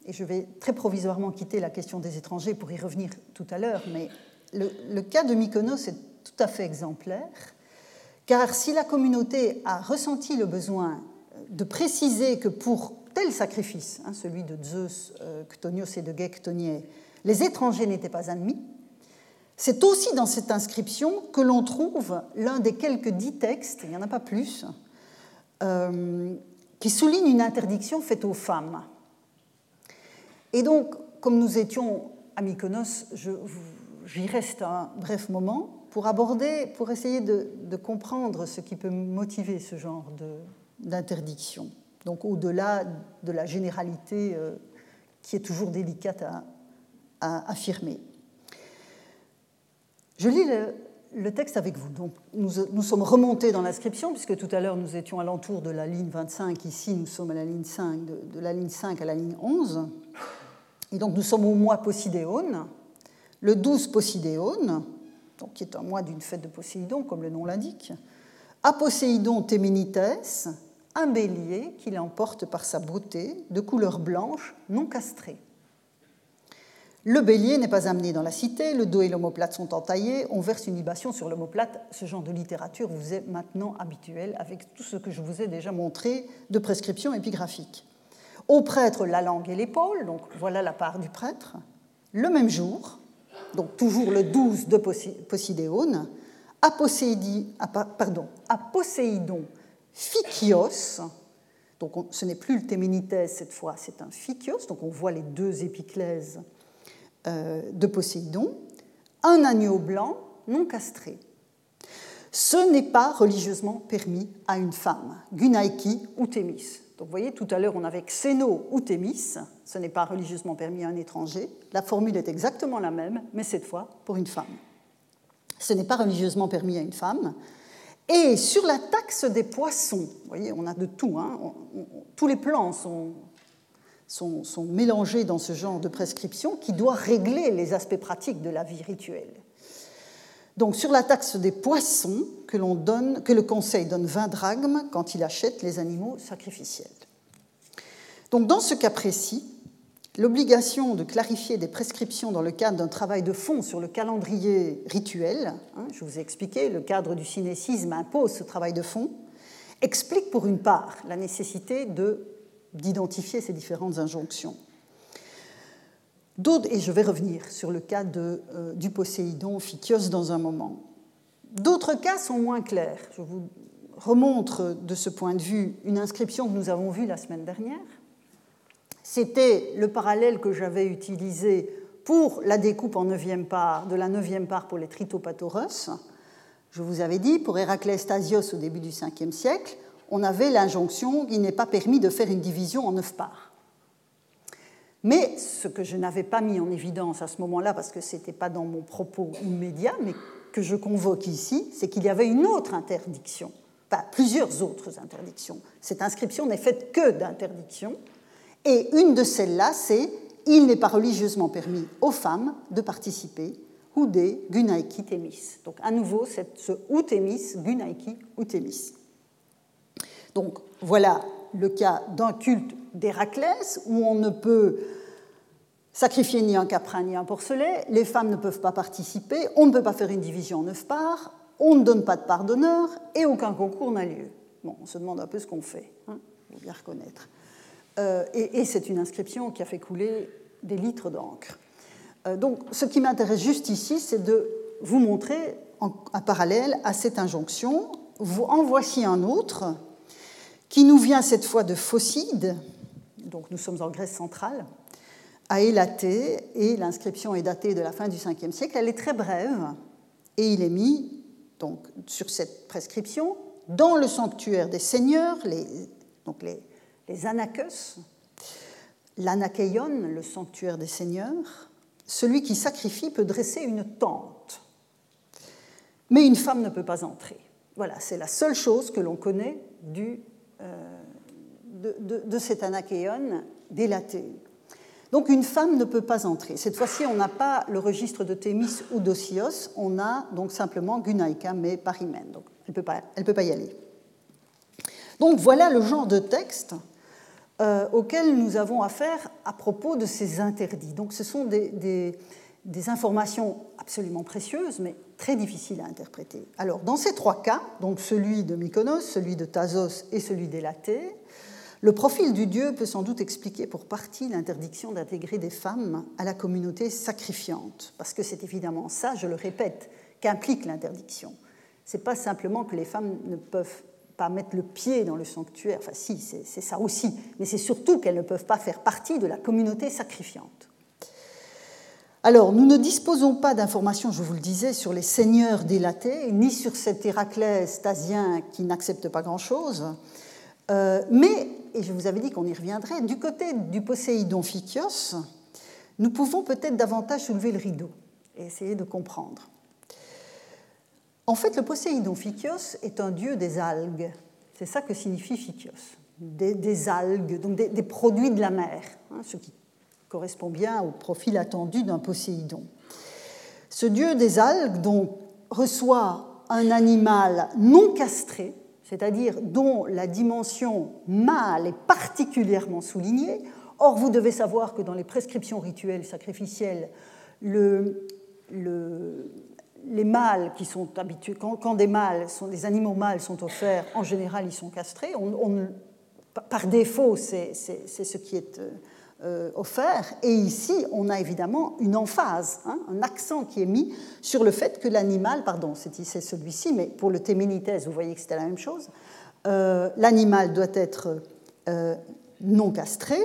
et je vais très provisoirement quitter la question des étrangers pour y revenir tout à l'heure, mais le, cas de Mykonos est tout à fait exemplaire, car si la communauté a ressenti le besoin de préciser que pour tel sacrifice, hein, celui de Zeus, euh, et de Gektonier, les étrangers n'étaient pas admis, c'est aussi dans cette inscription que l'on trouve l'un des quelques dix textes, il n'y en a pas plus, euh, qui souligne une interdiction faite aux femmes. Et donc, comme nous étions à Mykonos, j'y reste un bref moment pour aborder, pour essayer de, comprendre ce qui peut motiver ce genre d'interdiction. Donc, au-delà de la généralité euh, qui est toujours délicate à, à affirmer. Je lis le, texte avec vous. Donc, nous, nous sommes remontés dans l'inscription, puisque tout à l'heure nous étions alentour de la ligne 25, ici nous sommes à la ligne 5, de, la ligne 5 à la ligne 11. Et donc nous sommes au mois Posidéon, le 12 Posidéon, donc qui est un mois d'une fête de Poséidon, comme le nom l'indique. À Poséidon Téménites, un bélier qui l'emporte par sa beauté, de couleur blanche, non castrée. Le bélier n'est pas amené dans la cité, le dos et l'omoplate sont entaillés, on verse une libation sur l'omoplate. Ce genre de littérature vous est maintenant habituel avec tout ce que je vous ai déjà montré de prescription épigraphique. Au prêtre, la langue et l'épaule, donc voilà la part du prêtre. Le même jour, donc toujours le 12 de Posidéon, à, à Poséidon Phykios, Donc ce n'est plus le téménithèse cette fois, c'est un phykios, donc on voit les deux épiclèses euh, de Poséidon, un agneau blanc non castré. Ce n'est pas religieusement permis à une femme, Gunaiki ou Thémis. Donc vous voyez, tout à l'heure on avait Xéno ou Thémis, ce n'est pas religieusement permis à un étranger. La formule est exactement la même, mais cette fois pour une femme. Ce n'est pas religieusement permis à une femme. Et sur la taxe des poissons, vous voyez, on a de tout, hein, tous les plans sont, sont, sont, mélangés dans ce genre de prescription qui doit régler les aspects pratiques de la vie rituelle. Donc sur la taxe des poissons que, donne, que le Conseil donne 20 drachmes quand il achète les animaux sacrificiels. Donc dans ce cas précis, l'obligation de clarifier des prescriptions dans le cadre d'un travail de fond sur le calendrier rituel, hein, je vous ai expliqué, le cadre du cinécisme impose ce travail de fond, explique pour une part la nécessité d'identifier ces différentes injonctions. et je vais revenir sur le cas euh, du Poséidon Phykios dans un moment. D'autres cas sont moins clairs. Je vous remontre de ce point de vue une inscription que nous avons vue la semaine dernière c'était le parallèle que j'avais utilisé pour la découpe en neuvième part, de la neuvième part pour les tritopathoros. Je vous avais dit, pour Héraclès Stasios au début du 5e siècle, on avait l'injonction qu'il n'est pas permis de faire une division en neuf parts. Mais ce que je n'avais pas mis en évidence à ce moment-là, parce que ce n'était pas dans mon propos immédiat, mais que je convoque ici, c'est qu'il y avait une autre interdiction, enfin plusieurs autres interdictions. Cette inscription n'est faite que d'interdictions, et une de celles-là, c'est il n'est pas religieusement permis aux femmes de participer ou des gunaiki Thémis. Donc à nouveau, ce ou Thémis, gunaiki ou Thémis. Donc voilà le cas d'un culte d'Héraclès où on ne peut sacrifier ni un caprin ni un porcelet, les femmes ne peuvent pas participer, on ne peut pas faire une division en neuf parts, on ne donne pas de part d'honneur et aucun concours n'a lieu. Bon, on se demande un peu ce qu'on fait, hein, il faut bien reconnaître. Euh, et, c'est une inscription qui a fait couler des litres d'encre. Euh, donc, ce qui m'intéresse juste ici, c'est de vous montrer en, parallèle à cette injonction. Vous, en voici un autre qui nous vient cette fois de Phocide, donc nous sommes en Grèce centrale, à Élaté, et l'inscription est datée de la fin du 5e siècle. Elle est très brève, et il est mis donc, sur cette prescription dans le sanctuaire des seigneurs, donc les, les Anakos, l'Anakeion, le sanctuaire des seigneurs, celui qui sacrifie peut dresser une tente, mais une femme ne peut pas entrer. Voilà, c'est la seule chose que l'on connaît euh, de, cet Anakeion délaté. Donc une femme ne peut pas entrer. Cette fois-ci, on n'a pas le registre de Thémis ou d'Osios, on a donc simplement Gunaïka, mais Parimène. Donc elle ne peut pas y aller. Donc voilà le genre de texte euh, auxquels nous avons affaire à propos de ces interdits. Donc ce sont des, informations absolument précieuses, mais très difficiles à interpréter. Alors dans ces trois cas, donc celui de Mykonos, celui de Thasos et celui d'Élaté, le profil du dieu peut sans doute expliquer pour partie l'interdiction d'intégrer des femmes à la communauté sacrifiante, parce que c'est évidemment ça, je le répète, qu'implique l'interdiction. Ce n'est pas simplement que les femmes ne peuvent pas mettre le pied dans le sanctuaire, enfin si, c'est ça aussi, mais c'est surtout qu'elles ne peuvent pas faire partie de la communauté sacrifiante. Alors, nous ne disposons pas d'informations, je vous le disais, sur les seigneurs délatés, ni sur cet Héraclès stasien qui n'accepte pas grand-chose, euh, mais, et je vous avais dit qu'on y reviendrait, du côté du Poséidon Phykios, nous pouvons peut-être davantage soulever le rideau et essayer de comprendre. En fait, le Poséidon Phykios est un dieu des algues. C'est ça que signifie Phykios. Des, algues, donc des, produits de la mer, hein, ce qui correspond bien au profil attendu d'un Poséidon. Ce dieu des algues reçoit un animal non castré, c'est-à-dire dont la dimension mâle est particulièrement soulignée. Or, vous devez savoir que dans les prescriptions rituelles sacrificielles, le, le, les mâles qui sont habitués, quand, des mâles, sont, des animaux mâles sont offerts, en général, ils sont castrés. par défaut, c'est ce qui est euh, offert. Et ici, on a évidemment une emphase, hein, un accent qui est mis sur le fait que l'animal, pardon, c'est celui-ci, mais pour le téménithèse, vous voyez que c'était la même chose, euh, l'animal doit être non castré.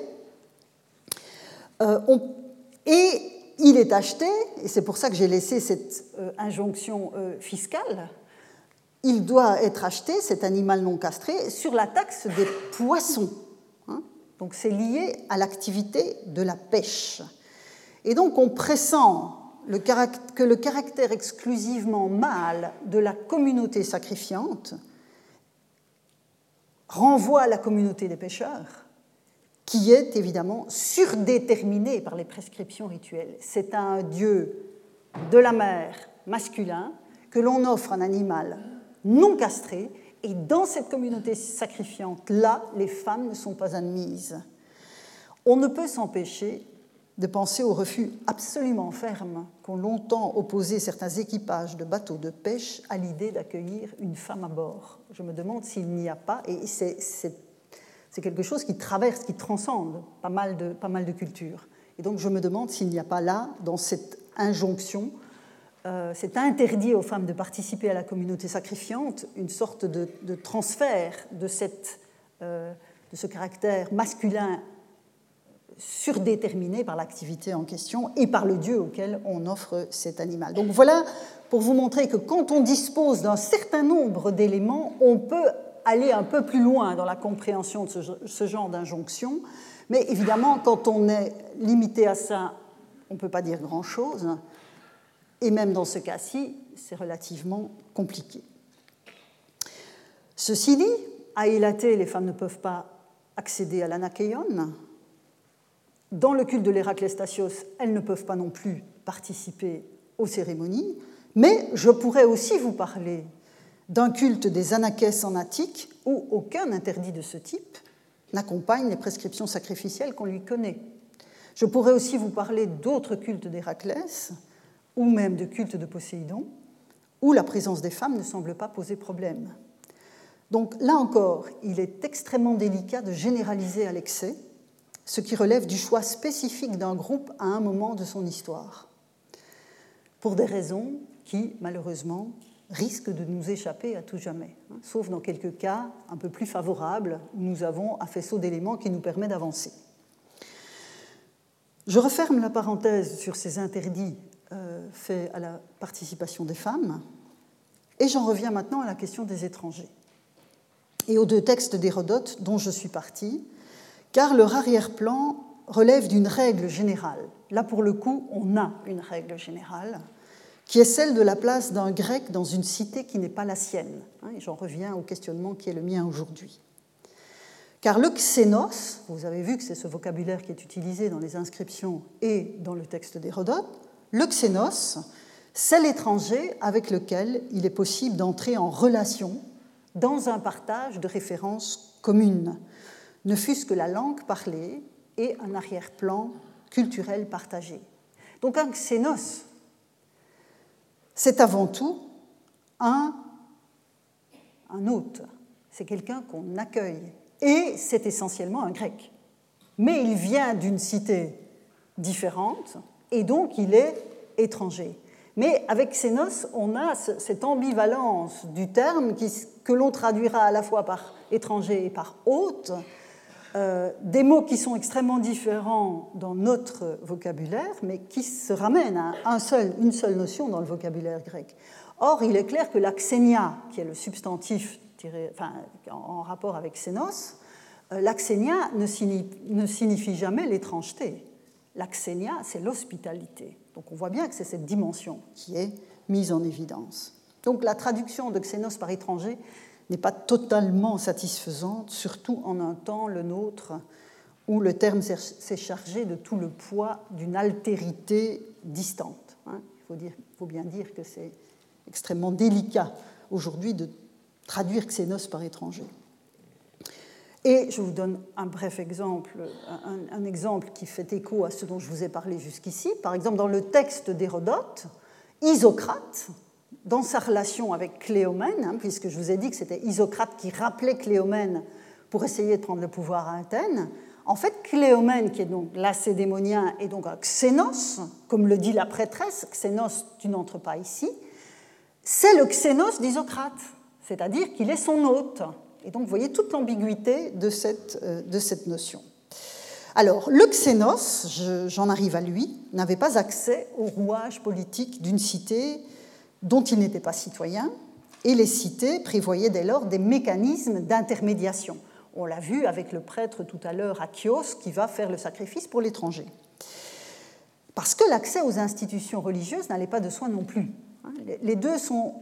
et il est acheté, et c'est pour ça que j'ai laissé cette injonction fiscale, il doit être acheté, cet animal non castré, sur la taxe des poissons. Hein. donc c'est lié à l'activité de la pêche. Et donc on pressent que le caractère exclusivement mâle de la communauté sacrifiante renvoie à la communauté des pêcheurs, qui est évidemment surdéterminée par les prescriptions rituelles. C'est un dieu de la mer masculin que l'on offre un animal non castré, et dans cette communauté sacrifiante-là, les femmes ne sont pas admises. On ne peut s'empêcher de penser au refus absolument ferme qu'ont longtemps opposé certains équipages de bateaux de pêche à l'idée d'accueillir une femme à bord. Je me demande s'il n'y a pas, et c'est quelque chose qui traverse, qui transcende pas mal, de, pas mal de cultures. Et donc je me demande s'il n'y a pas là, dans cette injonction, euh, c'est interdit aux femmes de participer à la communauté sacrifiante, une sorte de, transfert de, euh, de, ce caractère masculin surdéterminé par l'activité en question et par le dieu auquel on offre cet animal. Donc voilà pour vous montrer que quand on dispose d'un certain nombre d'éléments, on peut aller un peu plus loin dans la compréhension de ce, genre d'injonction, mais évidemment, quand on est limité à ça, on ne peut pas dire grand-chose. Et même dans ce cas-ci, c'est relativement compliqué. Ceci dit, à Élaté, les femmes ne peuvent pas accéder à l'anakeion. Dans le culte de l'Héraclestasios, elles ne peuvent pas non plus participer aux cérémonies. Mais je pourrais aussi vous parler d'un culte des anakès en Attique où aucun interdit de ce type n'accompagne les prescriptions sacrificielles qu'on lui connaît. Je pourrais aussi vous parler d'autres cultes d'Héraclès ou même de culte de Poséidon, où la présence des femmes ne semble pas poser problème. Donc là encore, il est extrêmement délicat de généraliser à l'excès, ce qui relève du choix spécifique d'un groupe à un moment de son histoire, pour des raisons qui, malheureusement, risquent de nous échapper à tout jamais, hein, sauf dans quelques cas un peu plus favorables où nous avons un faisceau d'éléments qui nous permet d'avancer. Je referme la parenthèse sur ces interdits euh, fait à la participation des femmes. Et j'en reviens maintenant à la question des étrangers et aux deux textes d'Hérodote dont je suis partie, car leur arrière-plan relève d'une règle générale. Là, pour le coup, on a une règle générale, qui est celle de la place d'un grec dans une cité qui n'est pas la sienne. Hein, et j'en reviens au questionnement qui est le mien aujourd'hui. Car le xénos, vous avez vu que c'est ce vocabulaire qui est utilisé dans les inscriptions et dans le texte d'Hérodote, le xénos, c'est l'étranger avec lequel il est possible d'entrer en relation dans un partage de références communes, ne fût-ce que la langue parlée et un arrière-plan culturel partagé. Donc un xénos, c'est avant tout un, un hôte, c'est quelqu'un qu'on accueille, et c'est essentiellement un grec. Mais il vient d'une cité différente, et donc il est étranger. Mais avec Xénos, on a cette ambivalence du terme que l'on traduira à la fois par étranger et par hôte, euh, des mots qui sont extrêmement différents dans notre vocabulaire, mais qui se ramènent à une seule notion dans le vocabulaire grec. Or, il est clair que la xénia, qui est le substantif en rapport avec xénos, euh, la ne ne signifie jamais l'étrangeté. L'axénia, c'est l'hospitalité. Donc on voit bien que c'est cette dimension qui est mise en évidence. Donc la traduction de xénos par étranger n'est pas totalement satisfaisante, surtout en un temps, le nôtre, où le terme s'est chargé de tout le poids d'une altérité distante. Hein. Il faut, bien dire que c'est extrêmement délicat aujourd'hui de traduire xénos par étranger. Et je vous donne un bref exemple, un, exemple qui fait écho à ce dont je vous ai parlé jusqu'ici. Par exemple, dans le texte d'Hérodote, Isocrate, dans sa relation avec Cléomène, hein, puisque je vous ai dit que c'était Isocrate qui rappelait Cléomène pour essayer de prendre le pouvoir à Athènes, en fait, Cléomène, qui est donc lacédémonien, est donc un xénos, comme le dit la prêtresse, xénos, tu n'entres pas ici, c'est le xénos d'Isocrate, c'est-à-dire qu'il est son hôte. Et donc, vous voyez toute l'ambiguïté de cette, euh, de cette notion. Alors, le xénos, j'en arrive à lui, n'avait pas accès au rouage politique d'une cité dont il n'était pas citoyen, et les cités prévoyaient dès lors des mécanismes d'intermédiation. On l'a vu avec le prêtre tout à l'heure à Chios qui va faire le sacrifice pour l'étranger. Parce que l'accès aux institutions religieuses n'allait pas de soi non plus. Les deux sont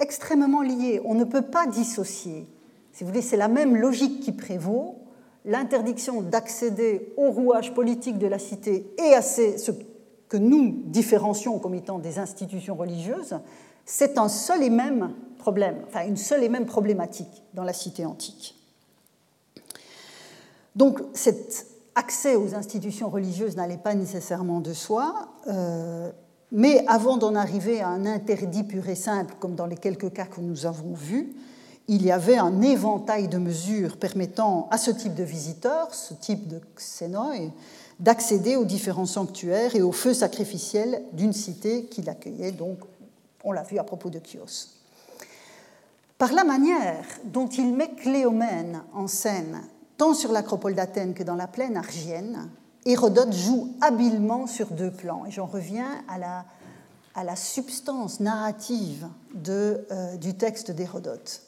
extrêmement liés. On ne peut pas dissocier. Si vous voulez, c'est la même logique qui prévaut. L'interdiction d'accéder au rouage politique de la cité et à ce que nous différencions comme étant des institutions religieuses, c'est un seul et même problème, enfin une seule et même problématique dans la cité antique. Donc cet accès aux institutions religieuses n'allait pas nécessairement de soi, euh, mais avant d'en arriver à un interdit pur et simple, comme dans les quelques cas que nous avons vus, il y avait un éventail de mesures permettant à ce type de visiteurs, ce type de xénoi, d'accéder aux différents sanctuaires et aux feux sacrificiels d'une cité qui l'accueillait, donc on l'a vu à propos de Chios. Par la manière dont il met Cléomène en scène tant sur l'acropole d'Athènes que dans la plaine argienne, Hérodote joue habilement sur deux plans. Et j'en reviens à la, à la, substance narrative de, euh, du texte d'Hérodote.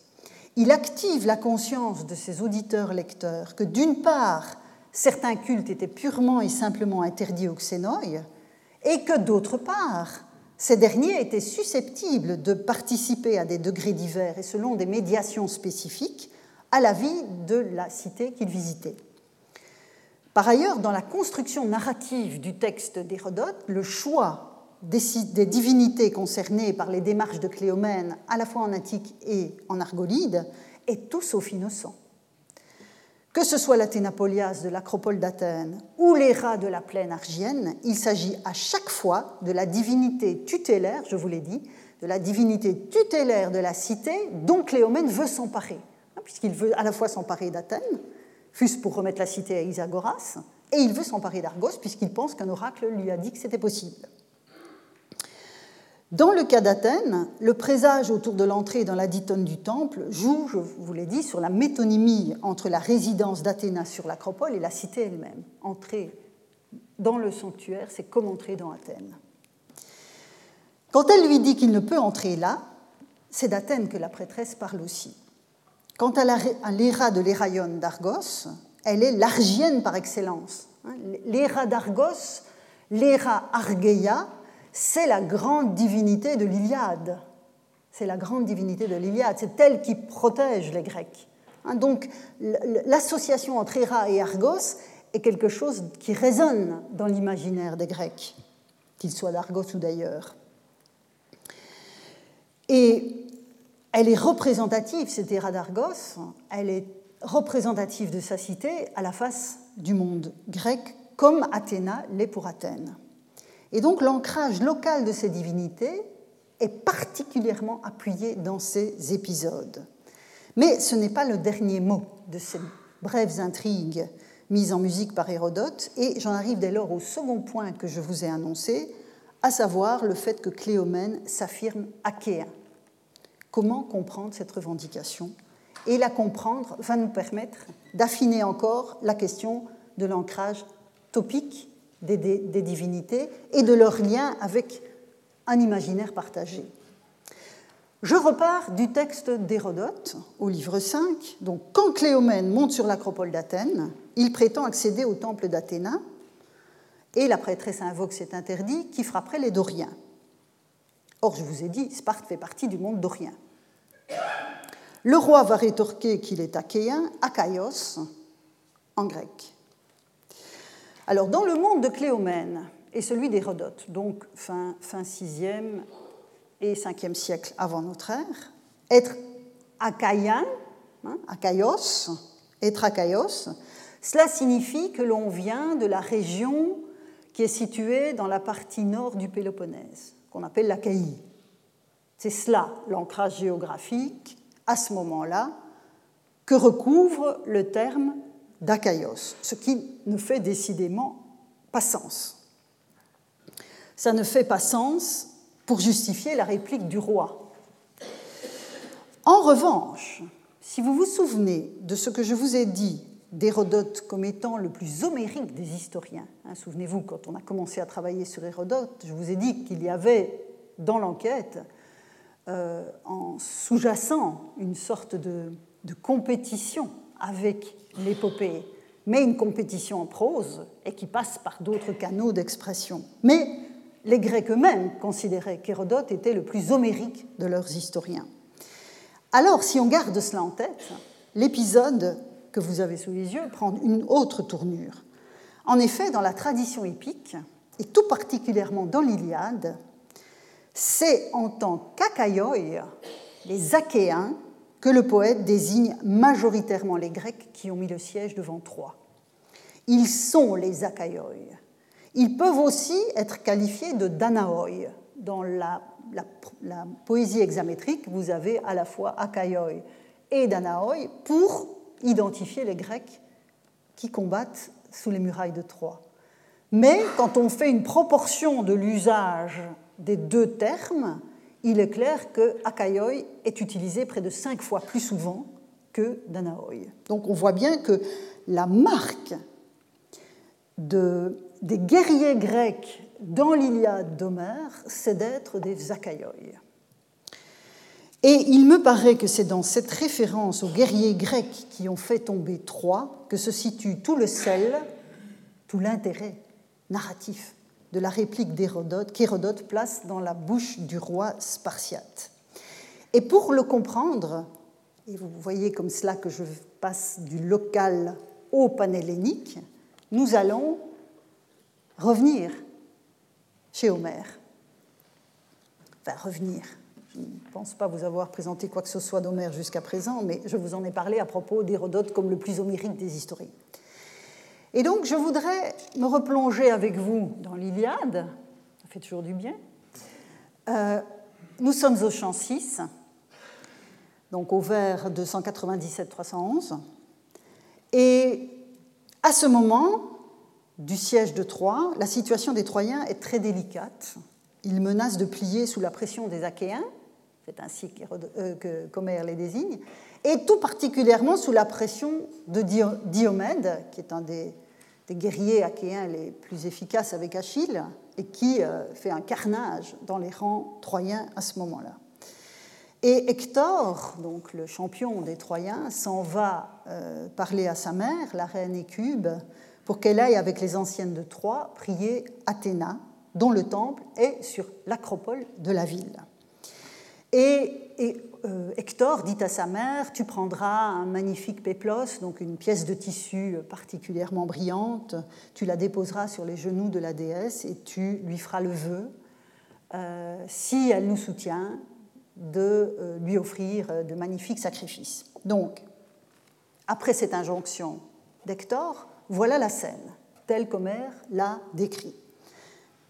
Il active la conscience de ses auditeurs-lecteurs que d'une part, certains cultes étaient purement et simplement interdits aux xénoïs, et que d'autre part, ces derniers étaient susceptibles de participer à des degrés divers et selon des médiations spécifiques à la vie de la cité qu'il visitait. Par ailleurs, dans la construction narrative du texte d'Hérodote, le choix des, divinités concernées par les démarches de Cléomène, à la fois en Attique et en Argolide, est tout sauf innocent. Que ce soit l'Athénapolias de l'acropole d'Athènes ou les rats de la plaine argienne, il s'agit à chaque fois de la divinité tutélaire, je vous l'ai dit, de la divinité tutélaire de la cité dont Cléomène veut s'emparer puisqu'il veut à la fois s'emparer d'Athènes, fût-ce pour remettre la cité à Isagoras, et il veut s'emparer d'Argos, puisqu'il pense qu'un oracle lui a dit que c'était possible. Dans le cas d'Athènes, le présage autour de l'entrée dans la ditone du temple joue, je vous l'ai dit, sur la métonymie entre la résidence d'Athéna sur l'acropole et la cité elle-même. Entrer dans le sanctuaire, c'est comme entrer dans Athènes. Quand elle lui dit qu'il ne peut entrer là, c'est d'Athènes que la prêtresse parle aussi. Quant à l'Héra de l'Héraïon d'Argos, elle est l'argienne par excellence. Hein, L'Héra d'Argos, l'Héra Argeia, c'est la grande divinité de l'Iliade. C'est la grande divinité de l'Iliade, c'est elle qui protège les Grecs. Hein, donc l'association entre Héra et Argos est quelque chose qui résonne dans l'imaginaire des Grecs, qu'ils soient d'Argos ou d'ailleurs. Et elle est représentative, cette Héra d'Argos, elle est représentative de sa cité à la face du monde grec, comme Athéna l'est pour Athènes. Et donc l'ancrage local de ces divinités est particulièrement appuyé dans ces épisodes. Mais ce n'est pas le dernier mot de ces brèves intrigues mises en musique par Hérodote, et j'en arrive dès lors au second point que je vous ai annoncé, à savoir le fait que Cléomène s'affirme achéen, Comment comprendre cette revendication Et la comprendre va nous permettre d'affiner encore la question de l'ancrage topique des, divinités et de leur lien avec un imaginaire partagé. Je repars du texte d'Hérodote au livre 5. Donc, quand Cléomène monte sur l'acropole d'Athènes, il prétend accéder au temple d'Athéna et la prêtresse invoque cet interdit qui frapperait les Doriens. Or, je vous ai dit, Sparte fait partie du monde dorien. Le roi va rétorquer qu'il est achéen, akaios, en grec. Alors, dans le monde de Cléomène et celui d'Hérodote, donc fin, fin 6e et 5e siècle avant notre ère, être achaïen, hein, akaios, cela signifie que l'on vient de la région qui est située dans la partie nord du Péloponnèse, qu'on appelle l'Achaïe. C'est cela l'ancrage géographique à ce moment-là que recouvre le terme d'Akaios, ce qui ne fait décidément pas sens. Ça ne fait pas sens pour justifier la réplique du roi. En revanche, Si vous vous souvenez de ce que je vous ai dit d'Hérodote comme étant le plus homérique des historiens, hein, souvenez-vous, quand on a commencé à travailler sur Hérodote, je vous ai dit qu'il y avait dans l'enquête, euh, en sous-jacent, une sorte de, de compétition avec l'épopée, mais une compétition en prose et qui passe par d'autres canaux d'expression. Mais les Grecs eux-mêmes considéraient qu'Hérodote était le plus homérique de leurs historiens. Alors, si on garde cela en tête, l'épisode que vous avez sous les yeux prend une autre tournure. En effet, dans la tradition épique, et tout particulièrement dans l'Iliade, c'est en tant qu'Akaioi, les Achéens, que le poète désigne majoritairement les Grecs qui ont mis le siège devant Troie. Ils sont les Akaioi. Ils peuvent aussi être qualifiés de Danaoi. Dans la, poésie hexamétrique, vous avez à la fois Akaioi et Danaoi pour identifier les Grecs qui combattent sous les murailles de Troie. Mais quand on fait une proportion de l'usage des deux termes, il est clair que Akaioi est utilisé près de cinq fois plus souvent que Danaoi. Donc on voit bien que la marque de, des guerriers grecs dans l'Iliade d'Homère, c'est d'être des Akaioi. Et il me paraît que c'est dans cette référence aux guerriers grecs qui ont fait tomber Troie que se situe tout le sel, tout l'intérêt narratif de la réplique d'Hérodote qu'Hérodote place dans la bouche du roi spartiate. Et pour le comprendre, et vous voyez comme cela que je passe du local au panhellénique, nous allons revenir chez Homère. Enfin, revenir. Je ne pense pas vous avoir présenté quoi que ce soit d'Homère jusqu'à présent, mais je vous en ai parlé à propos d'Hérodote comme le plus homérique des historiens. Et donc, je voudrais me replonger avec vous dans l'Iliade, ça fait toujours du bien. Euh, nous sommes au chant 6, donc au vers 297-311. Et à ce moment du siège de Troie, la situation des Troyens est très délicate. Ils menacent de plier sous la pression des Achéens, c'est ainsi euh, qu'Homère les désigne, et tout particulièrement sous la pression de Diomède, qui est un des des guerriers achéens les plus efficaces avec Achille et qui euh, fait un carnage dans les rangs troyens à ce moment-là. Et Hector, donc le champion des Troyens, s'en va euh, parler à sa mère, la reine Écube, pour qu'elle aille avec les anciennes de Troie prier Athéna, dont le temple est sur l'acropole de la ville. Et, euh, Hector dit à sa mère Tu prendras un magnifique péplos, donc une pièce de tissu particulièrement brillante, tu la déposeras sur les genoux de la déesse et tu lui feras le vœu, euh, si elle nous soutient, de euh, lui offrir de magnifiques sacrifices. Donc, après cette injonction d'Hector, voilà la scène, telle qu'Homère l'a décrit.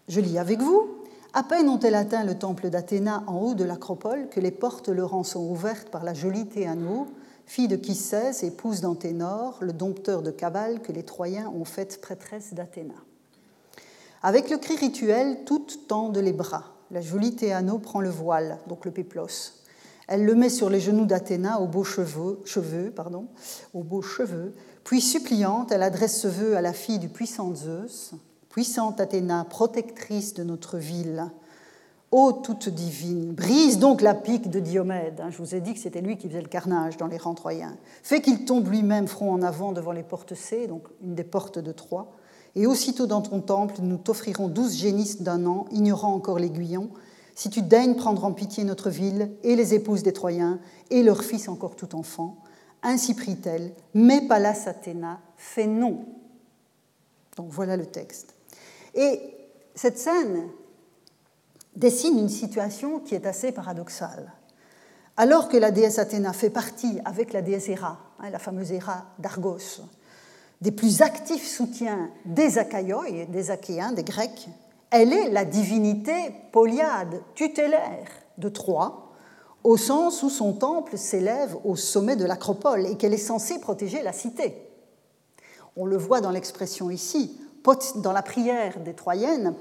Je lis avec vous. À peine ont-elles atteint le temple d'Athéna en haut de l'acropole que les portes leur en sont ouvertes par la jolie Théano, fille de Chysès, épouse d'Anténor, le dompteur de cabale que les Troyens ont faite prêtresse d'Athéna. Avec le cri rituel, toutes tendent les bras. La jolie Théano prend le voile, donc le péplos. Elle le met sur les genoux d'Athéna aux beaux cheveux, cheveux, pardon, aux beaux cheveux. Puis suppliante, elle adresse ce vœu à la fille du puissant Zeus puissante Athéna, protectrice de notre ville, ô toute divine, brise donc la pique de Diomède. Je vous ai dit que c'était lui qui faisait le carnage dans les rangs troyens. Fais qu'il tombe lui-même front en avant devant les portes C, donc une des portes de Troie. Et aussitôt dans ton temple, nous t'offrirons douze génisses d'un an, ignorant encore l'aiguillon, si tu daignes prendre en pitié notre ville et les épouses des Troyens et leurs fils encore tout enfant. Ainsi prit-elle, mais Pallas Athéna fait non. Donc voilà le texte. Et cette scène dessine une situation qui est assez paradoxale. Alors que la déesse Athéna fait partie, avec la déesse Héra, hein, la fameuse Héra d'Argos, des plus actifs soutiens des Achaïoi, des Achéens, des Grecs, elle est la divinité polyade, tutélaire de Troie, au sens où son temple s'élève au sommet de l'acropole et qu'elle est censée protéger la cité. On le voit dans l'expression ici, dans la prière des Troyennes,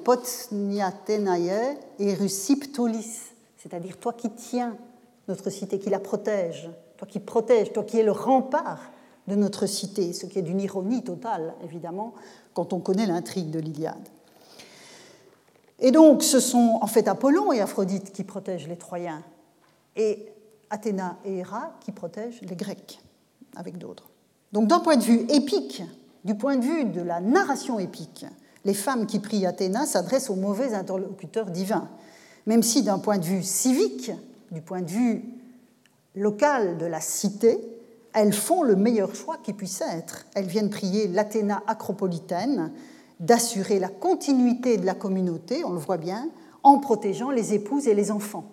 et Erusiptolis, c'est-à-dire toi qui tiens notre cité, qui la protège, toi qui protèges, toi qui es le rempart de notre cité, ce qui est d'une ironie totale, évidemment, quand on connaît l'intrigue de l'Iliade. Et donc, ce sont en fait Apollon et Aphrodite qui protègent les Troyens, et Athéna et Héra qui protègent les Grecs, avec d'autres. Donc, d'un point de vue épique, du point de vue de la narration épique, les femmes qui prient Athéna s'adressent aux mauvais interlocuteurs divins, même si d'un point de vue civique, du point de vue local de la cité, elles font le meilleur choix qui puisse être. Elles viennent prier l'Athéna acropolitaine d'assurer la continuité de la communauté, on le voit bien, en protégeant les épouses et les enfants.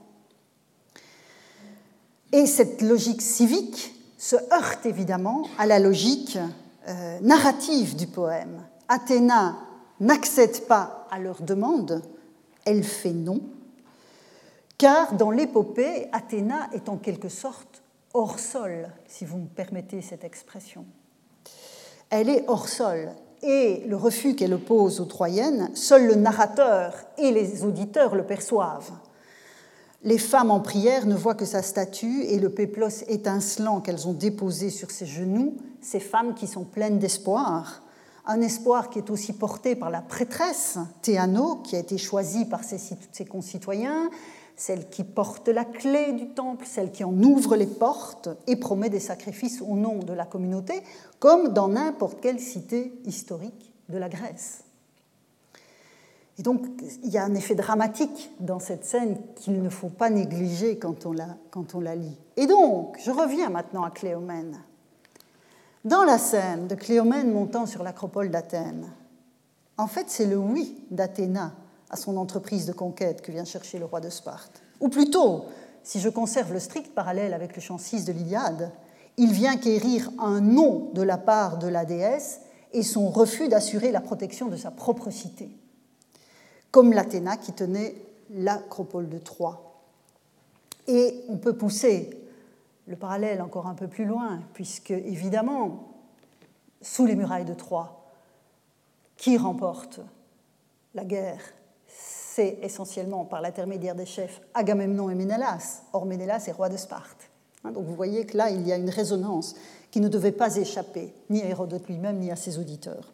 Et cette logique civique se heurte évidemment à la logique euh, narrative du poème. Athéna n'accède pas à leur demande, elle fait non, car dans l'épopée, Athéna est en quelque sorte hors sol, si vous me permettez cette expression. Elle est hors sol, et le refus qu'elle oppose aux Troyennes, seul le narrateur et les auditeurs le perçoivent. Les femmes en prière ne voient que sa statue et le péplos étincelant qu'elles ont déposé sur ses genoux, ces femmes qui sont pleines d'espoir, un espoir qui est aussi porté par la prêtresse Théano, qui a été choisie par ses, ses concitoyens, celle qui porte la clé du temple, celle qui en ouvre les portes et promet des sacrifices au nom de la communauté, comme dans n'importe quelle cité historique de la Grèce. Et donc, il y a un effet dramatique dans cette scène qu'il ne faut pas négliger quand on la, quand lit. Et donc, je reviens maintenant à Cléomène. Dans la scène de Cléomène montant sur l'acropole d'Athènes, en fait, c'est le oui d'Athéna à son entreprise de conquête que vient chercher le roi de Sparte. Ou plutôt, si je conserve le strict parallèle avec le chant 6 de l'Iliade, il vient quérir un nom de la part de la déesse et son refus d'assurer la protection de sa propre cité, comme l'Athéna qui tenait l'acropole de Troie. Et on peut pousser le parallèle encore un peu plus loin, puisque évidemment, sous les murailles de Troie, qui remporte la guerre? C'est essentiellement par l'intermédiaire des chefs Agamemnon et Ménélas. Or, Ménélas est roi de Sparte. Hein, donc vous voyez que là, il y a une résonance qui ne devait pas échapper ni à Hérodote lui-même, ni à ses auditeurs.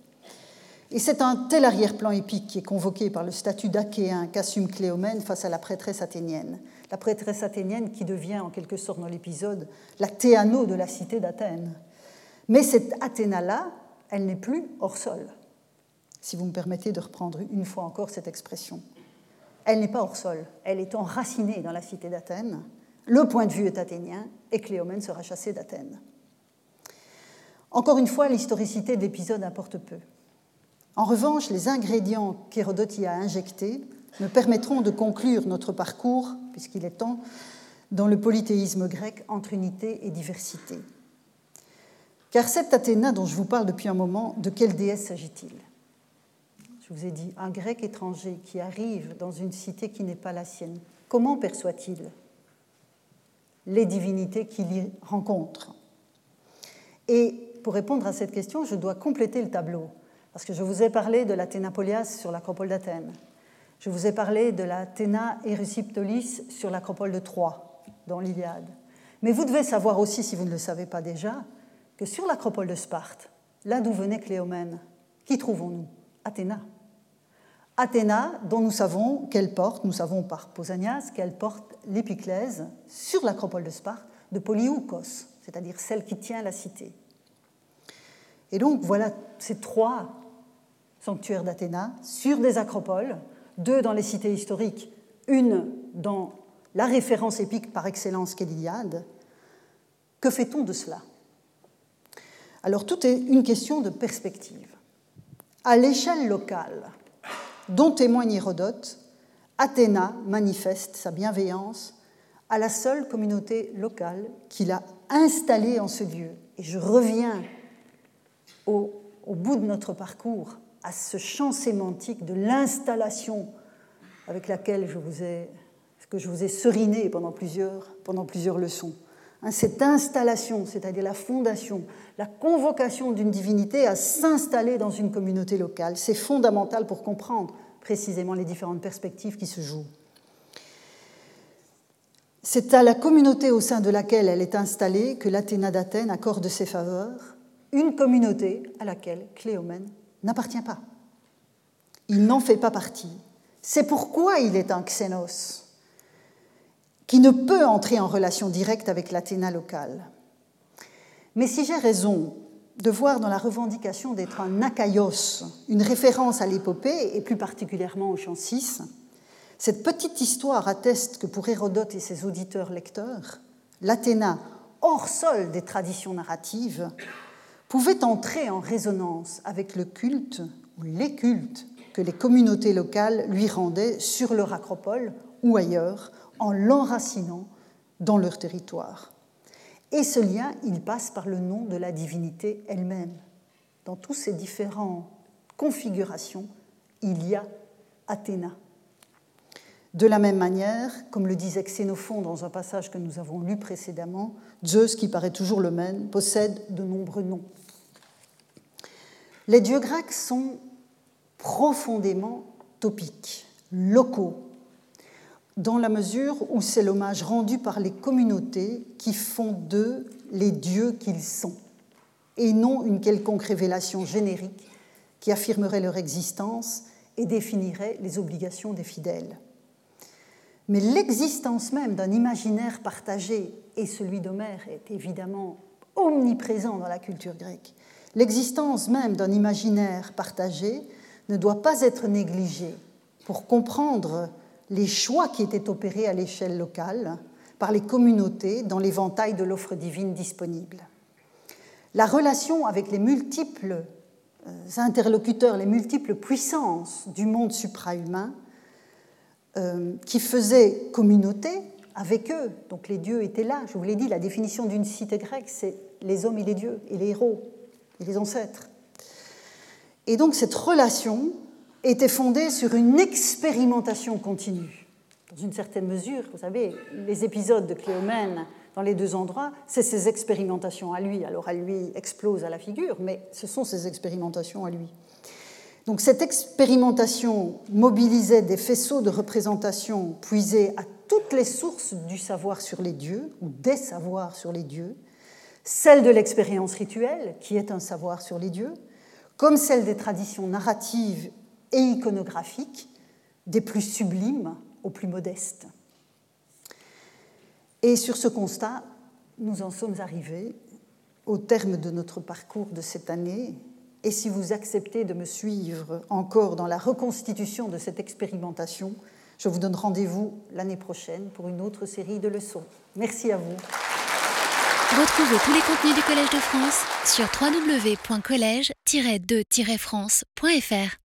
Et c'est un tel arrière-plan épique qui est convoqué par le statut d'Achéen qu'assume Cléomène face à la prêtresse athénienne. La prêtresse athénienne qui devient en quelque sorte dans l'épisode la Théano de la cité d'Athènes. Mais cette Athéna-là, elle n'est plus hors sol, si vous me permettez de reprendre une fois encore cette expression elle n'est pas hors sol, elle est enracinée dans la cité d'Athènes. Le point de vue est athénien et Cléomène sera chassée d'Athènes. Encore une fois, l'historicité de l'épisode importe peu. En revanche, les ingrédients qu'Hérodote y a injectés me permettront de conclure notre parcours, puisqu'il est temps, dans le polythéisme grec entre unité et diversité. Car cette Athéna dont je vous parle depuis un moment, de quelle déesse s'agit-il? Je vous ai dit, un grec étranger qui arrive dans une cité qui n'est pas la sienne, comment perçoit-il les divinités qu'il y rencontre? Et pour répondre à cette question, je dois compléter le tableau, parce que je vous ai parlé de l'Athénapolias sur l'acropole d'Athènes. Je vous ai parlé de l'Athéna Erysipolis sur l'acropole de Troie, dans l'Iliade. Mais vous devez savoir aussi, si vous ne le savez pas déjà, que sur l'acropole de Sparte, là d'où venait Cléomène, qui trouvons-nous? Athéna. Athéna, dont nous savons qu'elle porte, nous savons par Pausanias qu'elle porte l'épiclèse sur l'acropole de Sparte de Polyoukos, c'est-à-dire celle qui tient la cité. Et donc voilà ces trois sanctuaires d'Athéna sur des acropoles, deux dans les cités historiques, une dans la référence épique par excellence qu'est l'Iliade. Que fait-on de cela? Alors tout est une question de perspective. À l'échelle locale, dont témoigne Hérodote, Athéna manifeste sa bienveillance à la seule communauté locale qu'il a installée en ce lieu. Et je reviens au, bout de notre parcours à ce champ sémantique de l'installation avec laquelle je vous ai, que je vous ai seriné pendant plusieurs, pendant plusieurs leçons. Hein, cette installation, c'est-à-dire la fondation, la convocation d'une divinité à s'installer dans une communauté locale, c'est fondamental pour comprendre précisément les différentes perspectives qui se jouent. C'est à la communauté au sein de laquelle elle est installée que l'Athéna d'Athènes accorde ses faveurs, une communauté à laquelle Cléomène n'appartient pas. Il n'en fait pas partie. C'est pourquoi il est un xénos, qui ne peut entrer en relation directe avec l'Athéna locale. Mais si j'ai raison de voir dans la revendication d'être un akaios une référence à l'épopée, et plus particulièrement au chant 6, cette petite histoire atteste que pour Hérodote et ses auditeurs lecteurs, l'Athéna, hors sol des traditions narratives, pouvait entrer en résonance avec le culte ou les cultes que les communautés locales lui rendaient sur leur acropole ou ailleurs, en l'enracinant dans leur territoire. Et ce lien, il passe par le nom de la divinité elle-même. Dans toutes ces différentes configurations, il y a Athéna. De la même manière, comme le disait Xénophon dans un passage que nous avons lu précédemment, Zeus, qui paraît toujours le même, possède de nombreux noms. Les dieux grecs sont profondément topiques, locaux, dans la mesure où c'est l'hommage rendu par les communautés qui font d'eux les dieux qu'ils sont, et non une quelconque révélation générique qui affirmerait leur existence et définirait les obligations des fidèles. Mais l'existence même d'un imaginaire partagé, et celui d'Homère est évidemment omniprésent dans la culture grecque, l'existence même d'un imaginaire partagé ne doit pas être négligée pour comprendre les choix qui étaient opérés à l'échelle locale par les communautés dans l'éventail de l'offre divine disponible. La relation avec les multiples euh, interlocuteurs, les multiples puissances du monde suprahumain, euh, qui faisaient communauté avec eux, donc les dieux étaient là, je vous l'ai dit, la définition d'une cité grecque, c'est les hommes et les dieux, et les héros, et les ancêtres. Et donc cette relation était fondée sur une expérimentation continue. Dans une certaine mesure, vous savez, les épisodes de Cléomène dans les deux endroits, c'est ses expérimentations à lui. Alors à lui explose à la figure, mais ce sont ses expérimentations à lui. Donc cette expérimentation mobilisait des faisceaux de représentation puisés à toutes les sources du savoir sur les dieux, ou des savoirs sur les dieux, celle de l'expérience rituelle, qui est un savoir sur les dieux, comme celle des traditions narratives et iconographiques, des plus sublimes aux plus modestes. Et sur ce constat, nous en sommes arrivés au terme de notre parcours de cette année. Et si vous acceptez de me suivre encore dans la reconstitution de cette expérimentation, je vous donne rendez-vous l'année prochaine pour une autre série de leçons. Merci à vous. Retrouvez tous les contenus du Collège de France sur www.colège-2-france.fr.